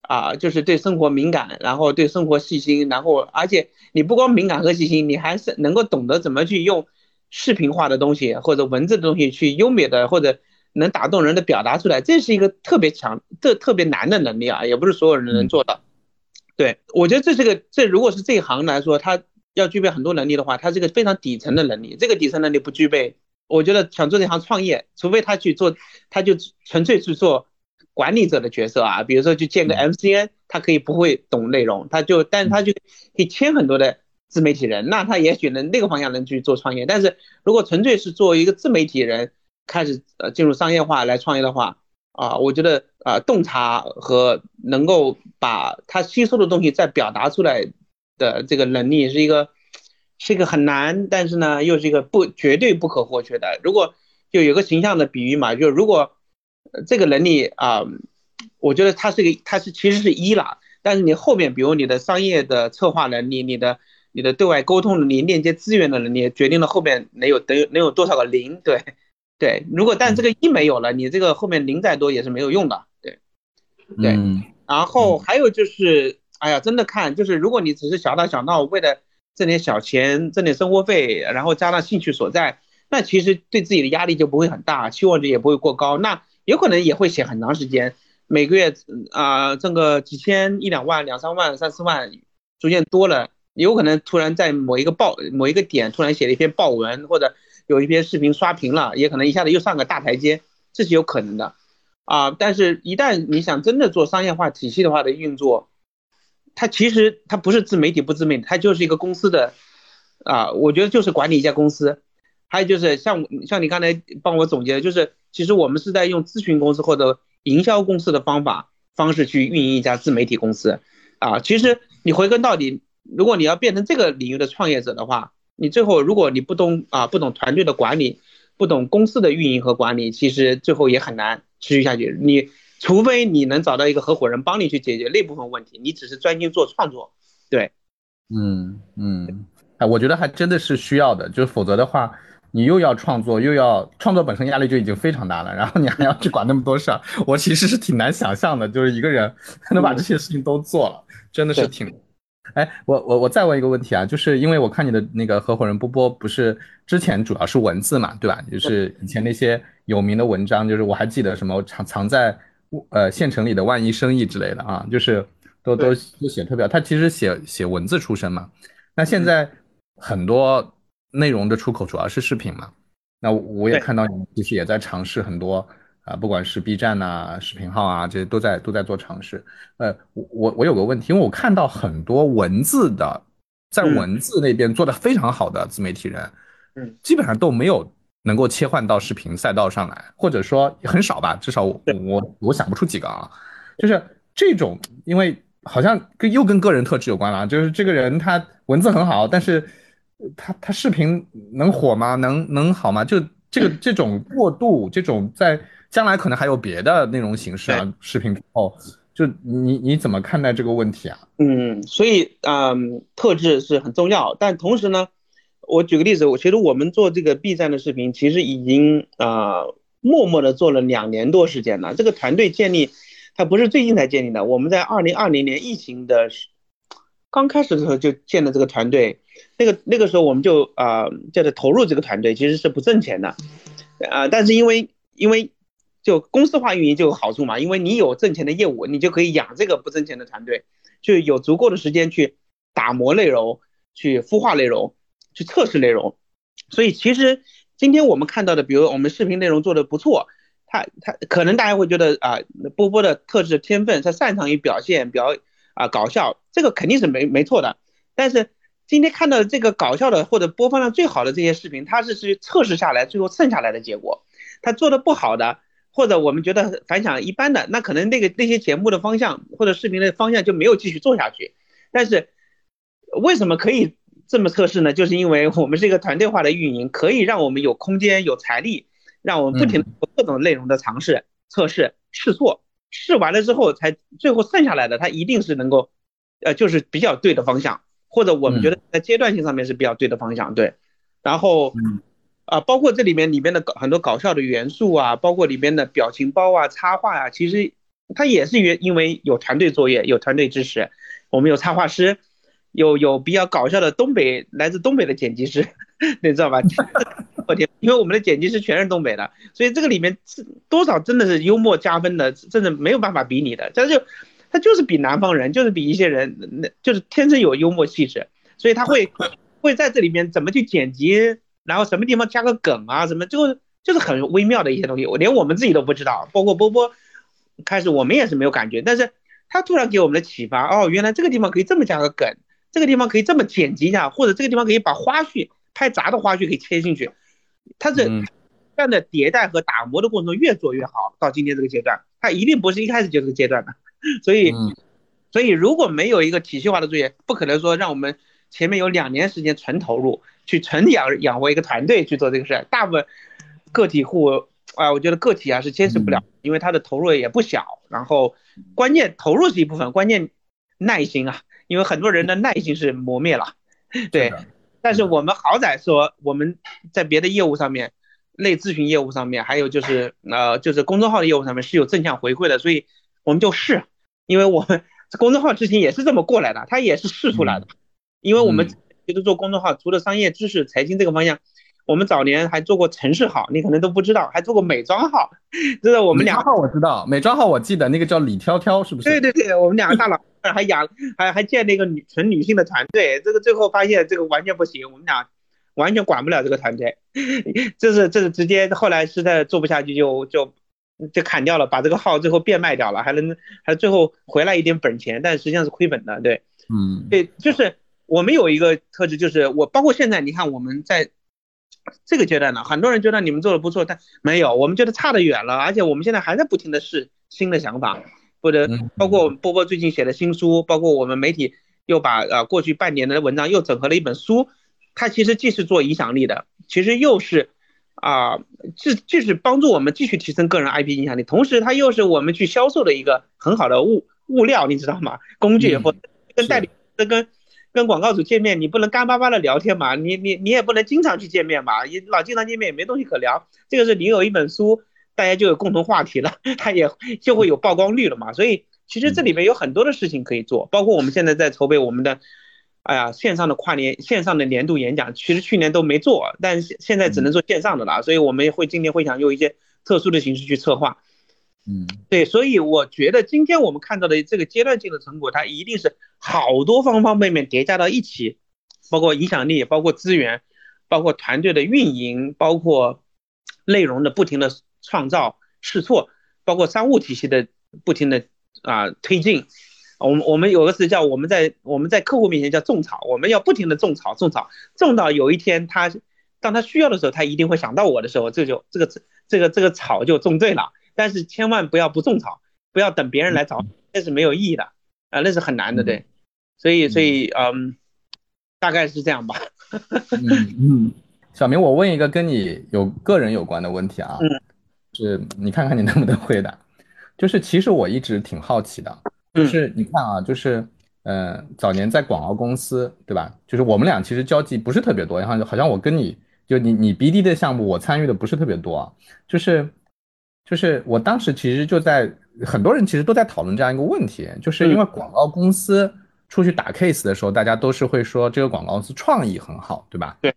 啊，就是对生活敏感，然后对生活细心，然后而且你不光敏感和细心，你还是能够懂得怎么去用视频化的东西或者文字的东西去优美的或者能打动人的表达出来，这是一个特别强、特特别难的能力啊，也不是所有人能做到。对我觉得这是个这如果是这一行来说，他要具备很多能力的话，他是个非常底层的能力，这个底层能力不具备。我觉得想做这行创业，除非他去做，他就纯粹去做管理者的角色啊。比如说去建个 MCN，他可以不会懂内容，他就，但是他就可以签很多的自媒体人，那他也许能那个方向能去做创业。但是如果纯粹是作为一个自媒体人开始呃进入商业化来创业的话，啊，我觉得啊洞察和能够把他吸收的东西再表达出来的这个能力是一个。是一个很难，但是呢，又是一个不绝对不可或缺的。如果就有个形象的比喻嘛，就如果这个能力啊，我觉得它是个，它是其实是一啦。但是你后面，比如你的商业的策划能力，你的你的对外沟通能力，链接资源的能力，决定了后面能有等能有多少个零。对对，如果但这个一没有了，你这个后面零再多也是没有用的。对对，然后还有就是，哎呀，真的看就是，如果你只是小打小闹，为了挣点小钱，挣点生活费，然后加上兴趣所在，那其实对自己的压力就不会很大，期望值也不会过高。那有可能也会写很长时间，每个月啊挣个几千、一两万、两三万、三四万，逐渐多了，有可能突然在某一个报某一个点突然写了一篇报文，或者有一篇视频刷屏了，也可能一下子又上个大台阶，这是有可能的啊。但是，一旦你想真的做商业化体系的话的运作，它其实它不是自媒体不自媒体，它就是一个公司的，啊，我觉得就是管理一家公司，还有就是像像你刚才帮我总结的，就是其实我们是在用咨询公司或者营销公司的方法方式去运营一家自媒体公司，啊，其实你回根到底，如果你要变成这个领域的创业者的话，你最后如果你不懂啊，不懂团队的管理，不懂公司的运营和管理，其实最后也很难持续下去，你。除非你能找到一个合伙人帮你去解决那部分问题，你只是专心做创作，对，嗯嗯，哎，我觉得还真的是需要的，就否则的话，你又要创作，又要创作本身压力就已经非常大了，然后你还要去管那么多事儿，我其实是挺难想象的，就是一个人能把这些事情都做了，[LAUGHS] 真的是挺。哎，我我我再问一个问题啊，就是因为我看你的那个合伙人波波不是之前主要是文字嘛，对吧？就是以前那些有名的文章，就是我还记得什么藏藏在。呃，县城里的万亿生意之类的啊，就是都都都写特别好。他其实写写文字出身嘛。那现在很多内容的出口主要是视频嘛。那我也看到你其实也在尝试很多啊，不管是 B 站呐、视频号啊，这些都在都在做尝试。呃，我我我有个问题，因为我看到很多文字的，在文字那边做的非常好的自媒体人，嗯，基本上都没有。能够切换到视频赛道上来，或者说很少吧，至少我我我想不出几个啊。就是这种，因为好像跟又跟个人特质有关了，就是这个人他文字很好，但是他他视频能火吗？能能好吗？就这个 [LAUGHS] 这种过渡，这种在将来可能还有别的内容形式啊，视频哦，就你你怎么看待这个问题啊？嗯，所以嗯，特质是很重要，但同时呢，我举个例子，我其实我们做这个 B 站的视频，其实已经啊默默的做了两年多时间了。这个团队建立，它不是最近才建立的，我们在二零二零年疫情的刚开始的时候就建了这个团队，那个那个时候我们就啊叫做投入这个团队，其实是不挣钱的，啊，但是因为因为就公司化运营就有好处嘛，因为你有挣钱的业务，你就可以养这个不挣钱的团队，就有足够的时间去打磨内容、去孵化内容、去测试内容。所以其实今天我们看到的，比如我们视频内容做的不错，他他可能大家会觉得啊，波波的特质天分，他擅长于表现表啊搞笑，这个肯定是没没错的。但是今天看到这个搞笑的或者播放量最好的这些视频，它是去测试下来最后剩下来的结果，他做的不好的。或者我们觉得反响一般的，那可能那个那些节目的方向或者视频的方向就没有继续做下去。但是为什么可以这么测试呢？就是因为我们是一个团队化的运营，可以让我们有空间、有财力，让我们不停做各种内容的尝试、测试、试错。试完了之后，才最后剩下来的，它一定是能够，呃，就是比较对的方向，或者我们觉得在阶段性上面是比较对的方向。对，然后。啊，包括这里面里面的搞很多搞笑的元素啊，包括里面的表情包啊、插画啊，其实它也是因因为有团队作业，有团队支持，我们有插画师，有有比较搞笑的东北来自东北的剪辑师，[LAUGHS] 你知道吧？[LAUGHS] 我天，因为我们的剪辑师全是东北的，所以这个里面是多少真的是幽默加分的，真的没有办法比拟的。他就他就是比南方人，就是比一些人，那就是天生有幽默气质，所以他会会在这里面怎么去剪辑。然后什么地方加个梗啊，什么就就是很微妙的一些东西，我连我们自己都不知道。包括波波，开始我们也是没有感觉，但是他突然给我们的启发，哦，原来这个地方可以这么加个梗，这个地方可以这么剪辑一下，或者这个地方可以把花絮拍杂的花絮给切进去。他是这样的迭代和打磨的过程中越做越好，到今天这个阶段，他一定不是一开始就这个阶段的。[LAUGHS] 所以，所以如果没有一个体系化的作业，不可能说让我们前面有两年时间纯投入。去纯养养活一个团队去做这个事儿，大部分个体户啊，我觉得个体啊是坚持不了，因为他的投入也不小。然后关键投入是一部分，关键耐心啊，因为很多人的耐心是磨灭了。[LAUGHS] 对，但是我们好歹说我们在别的业务上面，类咨询业务上面，还有就是呃就是公众号的业务上面是有正向回馈的，所以我们就试，因为我们公众号之前也是这么过来的，他也是试出来的，因为我们。其实做公众号，除了商业知识、财经这个方向，我们早年还做过城市号，你可能都不知道，还做过美妆号。这是我们两号我知道，美妆号我记得那个叫李挑挑，是不是？对对对，我们两个大佬 [LAUGHS] 还养，还还建了一个女纯女性的团队。这个最后发现这个完全不行，我们俩完全管不了这个团队。[LAUGHS] 这是这是直接后来实在做不下去，就就就砍掉了，把这个号最后变卖掉了，还能还最后回来一点本钱，但实际上是亏本的。对，嗯，对，就是。我们有一个特质，就是我包括现在，你看我们在这个阶段呢，很多人觉得你们做的不错，但没有，我们觉得差得远了。而且我们现在还在不停的试新的想法，或者包括波波最近写的新书，包括我们媒体又把呃过去半年的文章又整合了一本书，它其实既是做影响力的，其实又是啊，这这是帮助我们继续提升个人 IP 影响力，同时它又是我们去销售的一个很好的物物料，你知道吗？工具或跟代理这跟。跟广告主见面，你不能干巴巴的聊天嘛？你你你也不能经常去见面嘛？也老经常见面也没东西可聊。这个是你有一本书，大家就有共同话题了，它也就会有曝光率了嘛。所以其实这里面有很多的事情可以做，包括我们现在在筹备我们的，哎呀，线上的跨年线上的年度演讲，其实去年都没做，但是现在只能做线上的了。所以我们会今年会想用一些特殊的形式去策划。嗯，对，所以我觉得今天我们看到的这个阶段性的成果，它一定是好多方方面面叠加到一起，包括影响力，包括资源，包括团队的运营，包括内容的不停的创造试错，包括商务体系的不停的啊推进。我们我们有个词叫我们在我们在客户面前叫种草，我们要不停的种草种草，种到有一天他当他需要的时候，他一定会想到我的时候，这就这个这个这个草就种对了。但是千万不要不种草，不要等别人来找，那是没有意义的啊，那是很难的，对。所以，所以，嗯，大概是这样吧。嗯嗯，小明，我问一个跟你有个人有关的问题啊，嗯，是你看看你能不能回答。就是其实我一直挺好奇的，就是你看啊，就是呃，早年在广告公司，对吧？就是我们俩其实交际不是特别多，然后好像我跟你就你你 BD 的项目我参与的不是特别多啊，就是就是我当时其实就在很多人其实都在讨论这样一个问题，就是因为广告公司出去打 case 的时候，大家都是会说这个广告公司创意很好，对吧？对。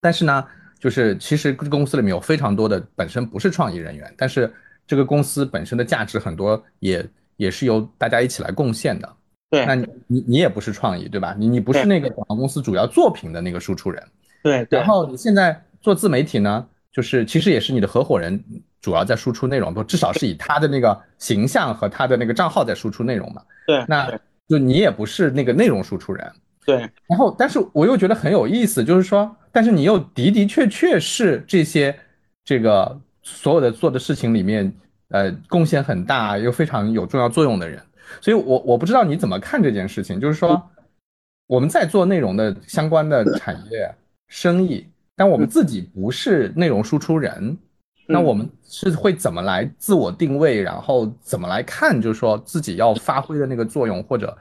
但是呢，就是其实公司里面有非常多的本身不是创意人员，但是。这个公司本身的价值很多，也也是由大家一起来贡献的。对，那你你你也不是创意，对吧？你你不是那个广告公司主要作品的那个输出人。对。然后你现在做自媒体呢，就是其实也是你的合伙人主要在输出内容，不至少是以他的那个形象和他的那个账号在输出内容嘛。对。那就你也不是那个内容输出人。对。然后，但是我又觉得很有意思，就是说，但是你又的的确确是这些这个。所有的做的事情里面，呃，贡献很大又非常有重要作用的人，所以我我不知道你怎么看这件事情，就是说我们在做内容的相关的产业生意，但我们自己不是内容输出人，那我们是会怎么来自我定位，然后怎么来看，就是说自己要发挥的那个作用或者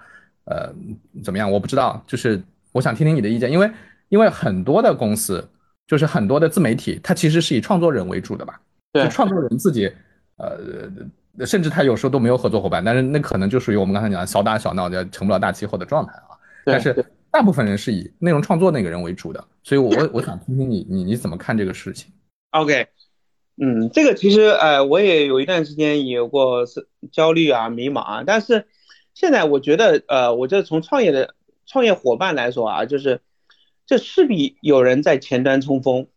呃怎么样，我不知道，就是我想听听你的意见，因为因为很多的公司，就是很多的自媒体，它其实是以创作人为主的吧。对，创作人自己，呃，甚至他有时候都没有合作伙伴，但是那可能就属于我们刚才讲的小打小闹，就成不了大气候的状态啊。但是大部分人是以内容创作那个人为主的，所以我我想听听你你你怎么看这个事情？OK，嗯，这个其实呃我也有一段时间有过是焦虑啊迷茫啊，但是现在我觉得呃我觉得从创业的创业伙伴来说啊，就是这势必有人在前端冲锋。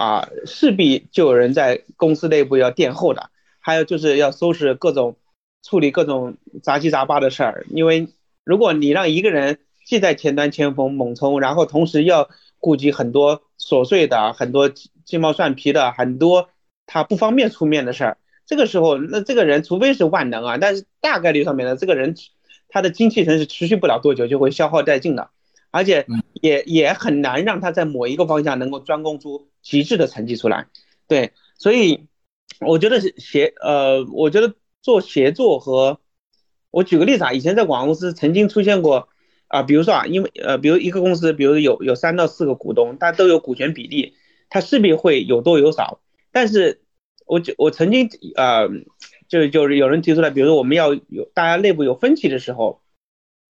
啊，势必就有人在公司内部要垫后的，还有就是要收拾各种、处理各种杂七杂八的事儿。因为如果你让一个人既在前端前锋猛冲，然后同时要顾及很多琐碎的、很多鸡毛蒜皮的、很多他不方便出面的事儿，这个时候，那这个人除非是万能啊，但是大概率上面的，这个人他的精气神是持续不了多久，就会消耗殆尽的。而且也也很难让他在某一个方向能够专攻出极致的成绩出来，对，所以我觉得协呃，我觉得做协作和我举个例子啊，以前在广告公司曾经出现过啊，比如说啊，因为呃，比如一个公司，比如有有三到四个股东，他都有股权比例，他势必会有多有少，但是我就我曾经呃，就就是有人提出来，比如说我们要有大家内部有分歧的时候。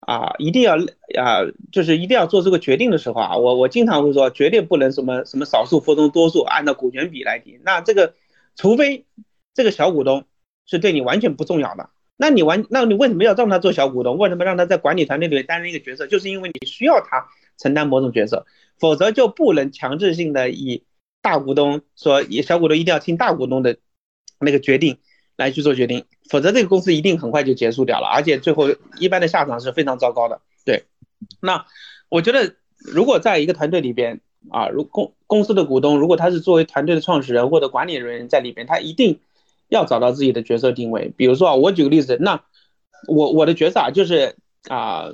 啊，一定要啊，就是一定要做这个决定的时候啊，我我经常会说，绝对不能什么什么少数服从多数，按照股权比来定。那这个，除非这个小股东是对你完全不重要的，那你完，那你为什么要让他做小股东？为什么让他在管理团队里面担任一个角色？就是因为你需要他承担某种角色，否则就不能强制性的以大股东说，以小股东一定要听大股东的那个决定。来去做决定，否则这个公司一定很快就结束掉了，而且最后一般的下场是非常糟糕的。对，那我觉得如果在一个团队里边啊，如公公司的股东，如果他是作为团队的创始人或者管理人员在里边，他一定要找到自己的角色定位。比如说啊，我举个例子，那我我的角色啊就是啊，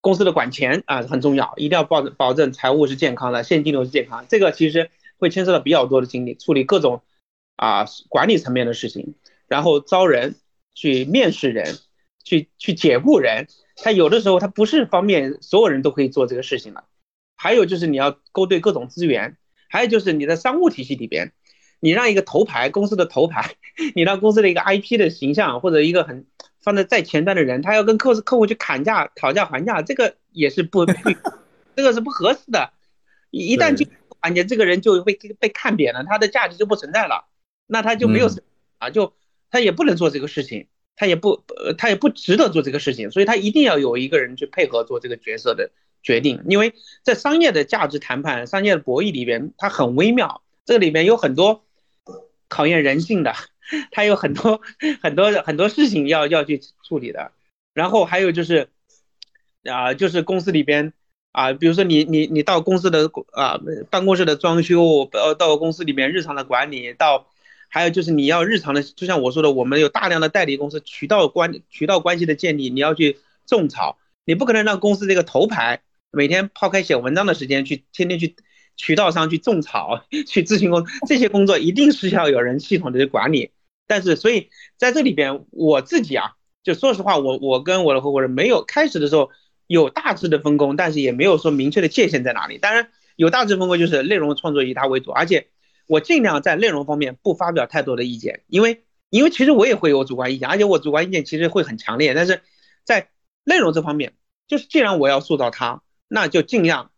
公司的管钱啊很重要，一定要保保证财务是健康的，现金流是健康。这个其实会牵涉到比较多的精力，处理各种啊管理层面的事情。然后招人去面试人，去去解雇人，他有的时候他不是方便所有人都可以做这个事情的。还有就是你要勾兑各种资源，还有就是你的商务体系里边，你让一个头牌公司的头牌，[LAUGHS] 你让公司的一个 IP 的形象或者一个很放在在前端的人，他要跟客客户去砍价、讨价还价，这个也是不，[LAUGHS] 这个是不合适的。一旦进环节，这个人就会被看扁了，他的价值就不存在了，那他就没有啊就。他也不能做这个事情，他也不，呃，他也不值得做这个事情，所以他一定要有一个人去配合做这个角色的决定。因为在商业的价值谈判、商业的博弈里边，它很微妙，这个里面有很多考验人性的，它有很多 [LAUGHS] 很多很多事情要要去处理的。然后还有就是，啊，就是公司里边啊，比如说你你你到公司的啊办公室的装修，呃，到公司里面日常的管理，到。还有就是你要日常的，就像我说的，我们有大量的代理公司渠道关渠道关系的建立，你要去种草，你不可能让公司这个头牌每天抛开写文章的时间去天天去渠道上去种草 [LAUGHS] 去咨询工这些工作一定是要有人系统的去管理，但是所以在这里边我自己啊，就说实话，我我跟我的合伙人没有开始的时候有大致的分工，但是也没有说明确的界限在哪里。当然有大致分工就是内容创作以他为主，而且我尽量在内容方面不发表太多的意见，因为因为其实我也会有主观意见，而且我主观意见其实会很强烈，但是在内容这方面，就是既然我要塑造他，那就尽量。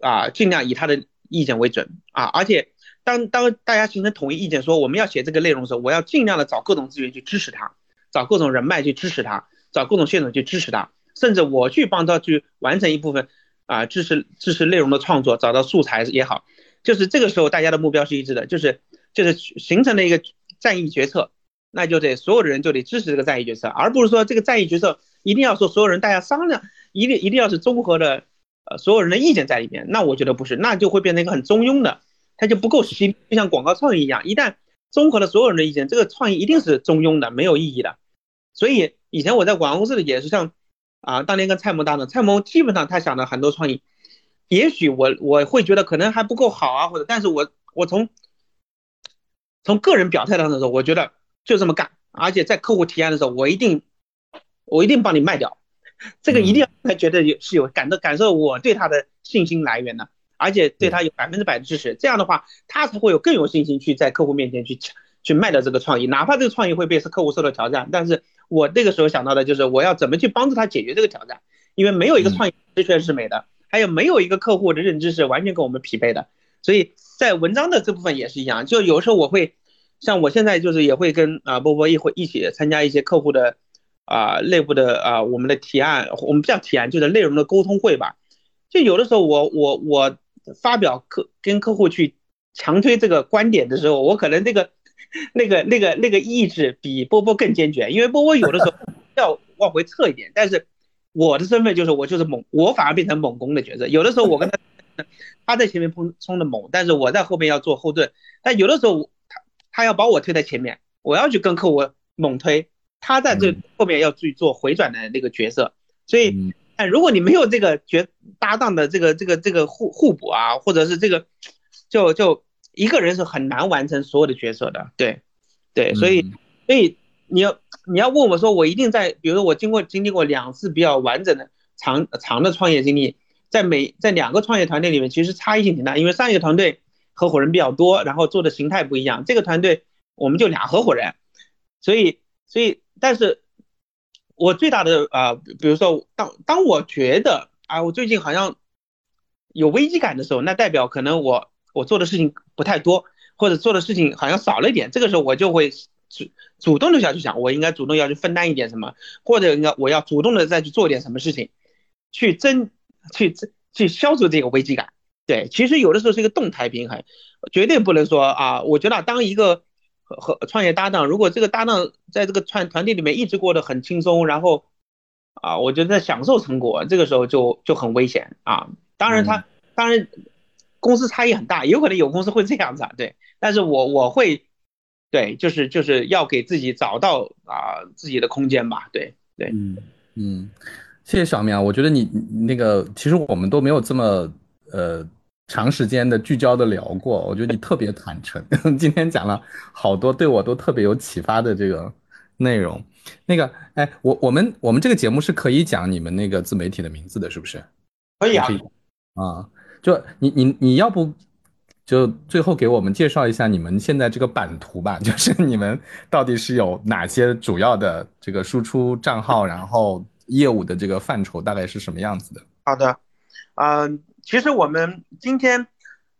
啊，尽量以他的意见为准啊！而且当当大家形成统一意见，说我们要写这个内容的时候，我要尽量的找各种资源去支持他，找各种人脉去支持他，找各种线索去支持他，甚至我去帮他去完成一部分啊，支持支持内容的创作，找到素材也好，就是这个时候大家的目标是一致的，就是就是形成了一个战役决策，那就得所有的人就得支持这个战役决策，而不是说这个战役决策一定要说所有人大家商量，一定一定要是综合的。呃，所有人的意见在里面，那我觉得不是，那就会变成一个很中庸的，它就不够新，就像广告创意一样，一旦综合了所有人的意见，这个创意一定是中庸的，没有意义的。所以以前我在广告公司里也是像啊，当年跟蔡萌搭档，蔡萌基本上他想的很多创意，也许我我会觉得可能还不够好啊，或者，但是我我从从个人表态当中说，我觉得就这么干，而且在客户提案的时候，我一定我一定帮你卖掉。[LAUGHS] 这个一定要他觉得有是有感到感受我对他的信心来源的，而且对他有百分之百的支持，这样的话他才会有更有信心去在客户面前去去卖掉这个创意，哪怕这个创意会被客户受到挑战，但是我那个时候想到的就是我要怎么去帮助他解决这个挑战，因为没有一个创意十全是美的，还有没有一个客户的认知是完全跟我们匹配的，所以在文章的这部分也是一样，就有时候我会像我现在就是也会跟啊波波一会一起参加一些客户的。啊，内部的啊，我们的提案，我们叫提案，就是内容的沟通会吧。就有的时候，我我我发表客跟客户去强推这个观点的时候，我可能那个那个那个那个意志比波波更坚决，因为波波有的时候 [LAUGHS] 要往回撤一点，但是我的身份就是我就是猛，我反而变成猛攻的角色。有的时候我跟他他在前面冲冲的猛，但是我在后面要做后盾。但有的时候他他要把我推在前面，我要去跟客户猛推。他在这后面要去做回转的那个角色，所以，哎，如果你没有这个角搭档的这个这个这个互互补啊，或者是这个，就就一个人是很难完成所有的角色的，对，对，所以，所以你要你要问我说，我一定在，比如说我经过经历过两次比较完整的长长的创业经历，在每在两个创业团队里面，其实差异性挺大，因为上一个团队合伙人比较多，然后做的形态不一样，这个团队我们就俩合伙人，所以，所以。但是，我最大的啊，比如说，当当我觉得啊，我最近好像有危机感的时候，那代表可能我我做的事情不太多，或者做的事情好像少了一点。这个时候我就会主主动的想去想，我应该主动要去分担一点什么，或者应该我要主动的再去做点什么事情，去增去去消除这个危机感。对，其实有的时候是一个动态平衡，绝对不能说啊，我觉得当一个。和创业搭档，如果这个搭档在这个团团队里面一直过得很轻松，然后啊，我觉得在享受成果，这个时候就就很危险啊。当然他当然公司差异很大，有可能有公司会这样子啊，对。但是我我会对，就是就是要给自己找到啊自己的空间吧，对对。嗯嗯，谢谢小明啊，我觉得你那个其实我们都没有这么呃。长时间的聚焦的聊过，[LAUGHS] 我觉得你特别坦诚。[LAUGHS] 今天讲了好多对我都特别有启发的这个内容。那个，哎，我我们我们这个节目是可以讲你们那个自媒体的名字的，是不是？可以啊。啊，就你你你要不就最后给我们介绍一下你们现在这个版图吧，[LAUGHS] 就是你们到底是有哪些主要的这个输出账号，然后业务的这个范畴大概是什么样子的？好的，嗯。其实我们今天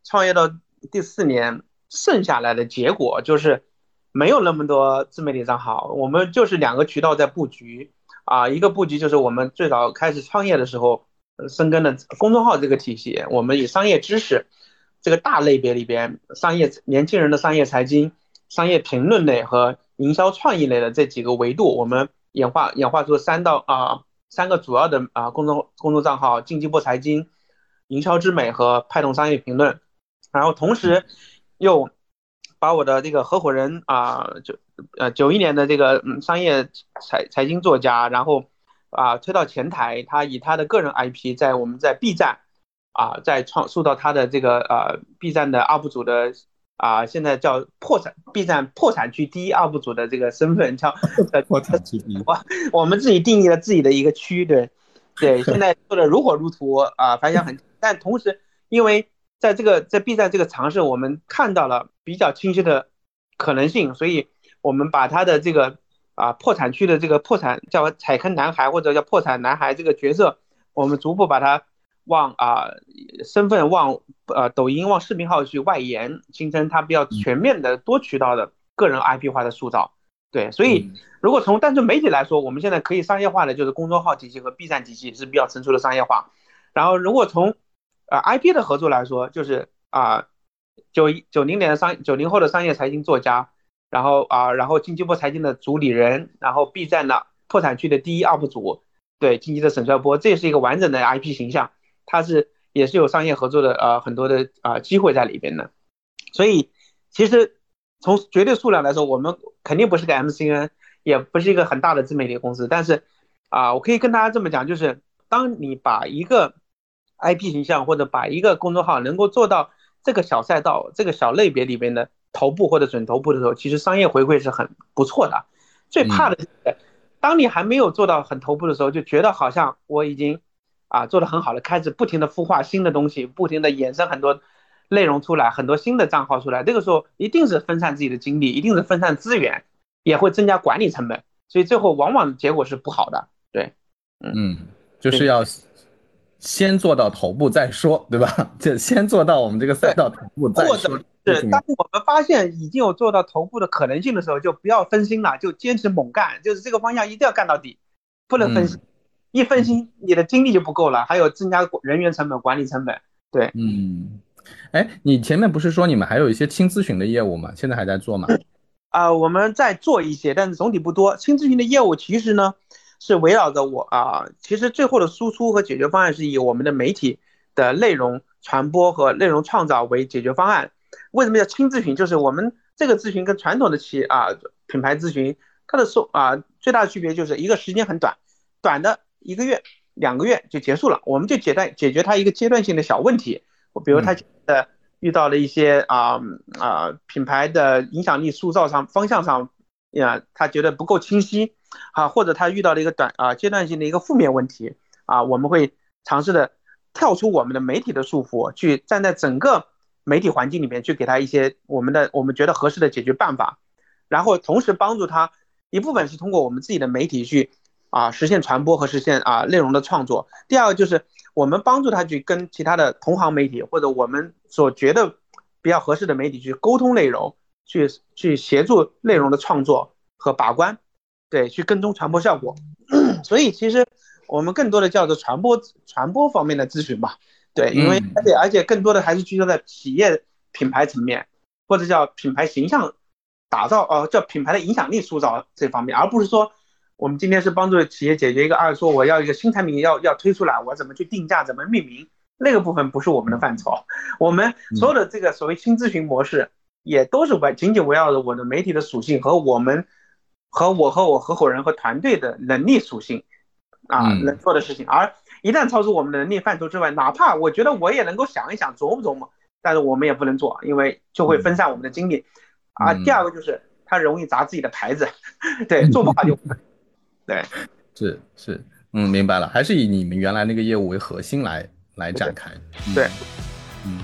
创业到第四年，剩下来的结果就是没有那么多自媒体账号，我们就是两个渠道在布局啊。一个布局就是我们最早开始创业的时候深耕的公众号这个体系，我们以商业知识这个大类别里边，商业年轻人的商业财经、商业评论类和营销创意类的这几个维度，我们演化演化出三到啊三个主要的啊公众公众账号：经济部财经。营销之美和派动商业评论，然后同时又把我的这个合伙人啊，九呃九一年的这个嗯商业财财经作家，然后啊推到前台，他以他的个人 IP 在我们在 B 站啊在创塑造他的这个呃 B 站的 UP 主的啊，现在叫破产 B 站破产区第一 UP 主的这个身份，[LAUGHS] 叫破产区第一。我我们自己定义了自己的一个区，对对，现在做的如火如荼啊，反响很。但同时，因为在这个在 B 站这个尝试，我们看到了比较清晰的可能性，所以我们把他的这个啊破产区的这个破产叫踩坑男孩或者叫破产男孩这个角色，我们逐步把它。往啊身份往呃抖音往视频号去外延，形成它比较全面的多渠道的个人 IP 化的塑造。对，所以如果从单纯媒体来说，我们现在可以商业化的就是公众号体系和 B 站体系是比较成熟的商业化。然后如果从啊 IP 的合作来说，就是啊九九零年的商九零后的商业财经作家，然后啊然后经济波财经的主理人，然后 B 站的破产区的第一 UP 主，对经济的沈帅波，这是一个完整的 IP 形象。它是也是有商业合作的呃很多的啊机会在里边的，所以其实从绝对数量来说，我们肯定不是个 MCN，也不是一个很大的自媒体公司。但是啊，我可以跟大家这么讲，就是当你把一个 IP 形象或者把一个公众号能够做到这个小赛道、这个小类别里边的头部或者准头部的时候，其实商业回馈是很不错的。最怕的是，当你还没有做到很头部的时候，就觉得好像我已经。啊，做的很好了，开始不停的孵化新的东西，不停的衍生很多内容出来，很多新的账号出来。这个时候一定是分散自己的精力，一定是分散资源，也会增加管理成本，所以最后往往结果是不好的。对，嗯，就是要先做到头部再说，[LAUGHS] 对吧？就先做到我们这个赛道头部再说。是，当我们发现已经有做到头部的可能性的时候，就不要分心了，就坚持猛干，就是这个方向一定要干到底，不能分心。一分心，你的精力就不够了，还有增加人员成本、管理成本。对，嗯，哎，你前面不是说你们还有一些轻咨询的业务吗？现在还在做吗？啊，我们在做一些，但是总体不多。轻咨询的业务其实呢，是围绕着我啊，其实最后的输出和解决方案是以我们的媒体的内容传播和内容创造为解决方案。为什么叫轻咨询？就是我们这个咨询跟传统的企业啊品牌咨询，它的收啊最大的区别就是一个时间很短，短的。一个月、两个月就结束了，我们就解断解决它一个阶段性的小问题。我比如他呃遇到了一些啊啊品牌的影响力塑造上方向上呀，他觉得不够清晰啊，或者他遇到了一个短啊阶段性的一个负面问题啊，我们会尝试的跳出我们的媒体的束缚，去站在整个媒体环境里面去给他一些我们的我们觉得合适的解决办法，然后同时帮助他一部分是通过我们自己的媒体去。啊，实现传播和实现啊内容的创作。第二个就是我们帮助他去跟其他的同行媒体或者我们所觉得比较合适的媒体去沟通内容，去去协助内容的创作和把关，对，去跟踪传播效果。[CLEARS THROAT] 所以其实我们更多的叫做传播传播方面的咨询吧，对，因为而且而且更多的还是聚焦在企业品牌层面或者叫品牌形象打造，呃，叫品牌的影响力塑造这方面，而不是说。我们今天是帮助企业解决一个二，说我要一个新产品要要推出来，我怎么去定价，怎么命名，那个部分不是我们的范畴。我们所有的这个所谓新咨询模式，也都是围紧紧围绕着我的媒体的属性和我们和我和我合伙人和团队的能力属性啊能做的事情。而一旦超出我们的能力范畴之外，哪怕我觉得我也能够想一想琢磨琢磨，但是我们也不能做，因为就会分散我们的精力。啊，第二个就是它容易砸自己的牌子，[LAUGHS] 对，做不好就。[LAUGHS] 对，[LAUGHS] 是是，嗯，明白了，还是以你们原来那个业务为核心来来展开。对，嗯，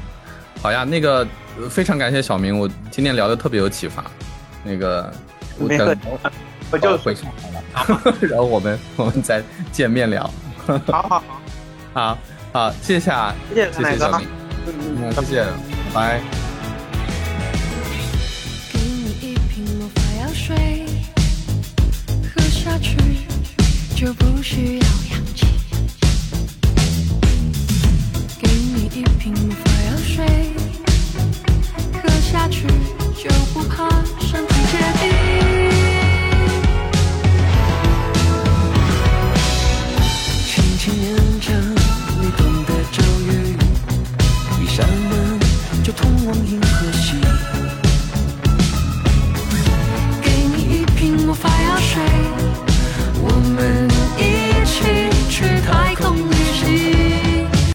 好呀，那个非常感谢小明，我今天聊的特别有启发。那个，我等，我就回上海了，[LAUGHS] 然后我们我们再见面聊。好 [LAUGHS] 好好，好 [LAUGHS] 好，谢谢啊，谢谢谢谢，谢谢，拜。下去就不需要氧气，给你一瓶药水，喝下去就不怕身体结冰。通往银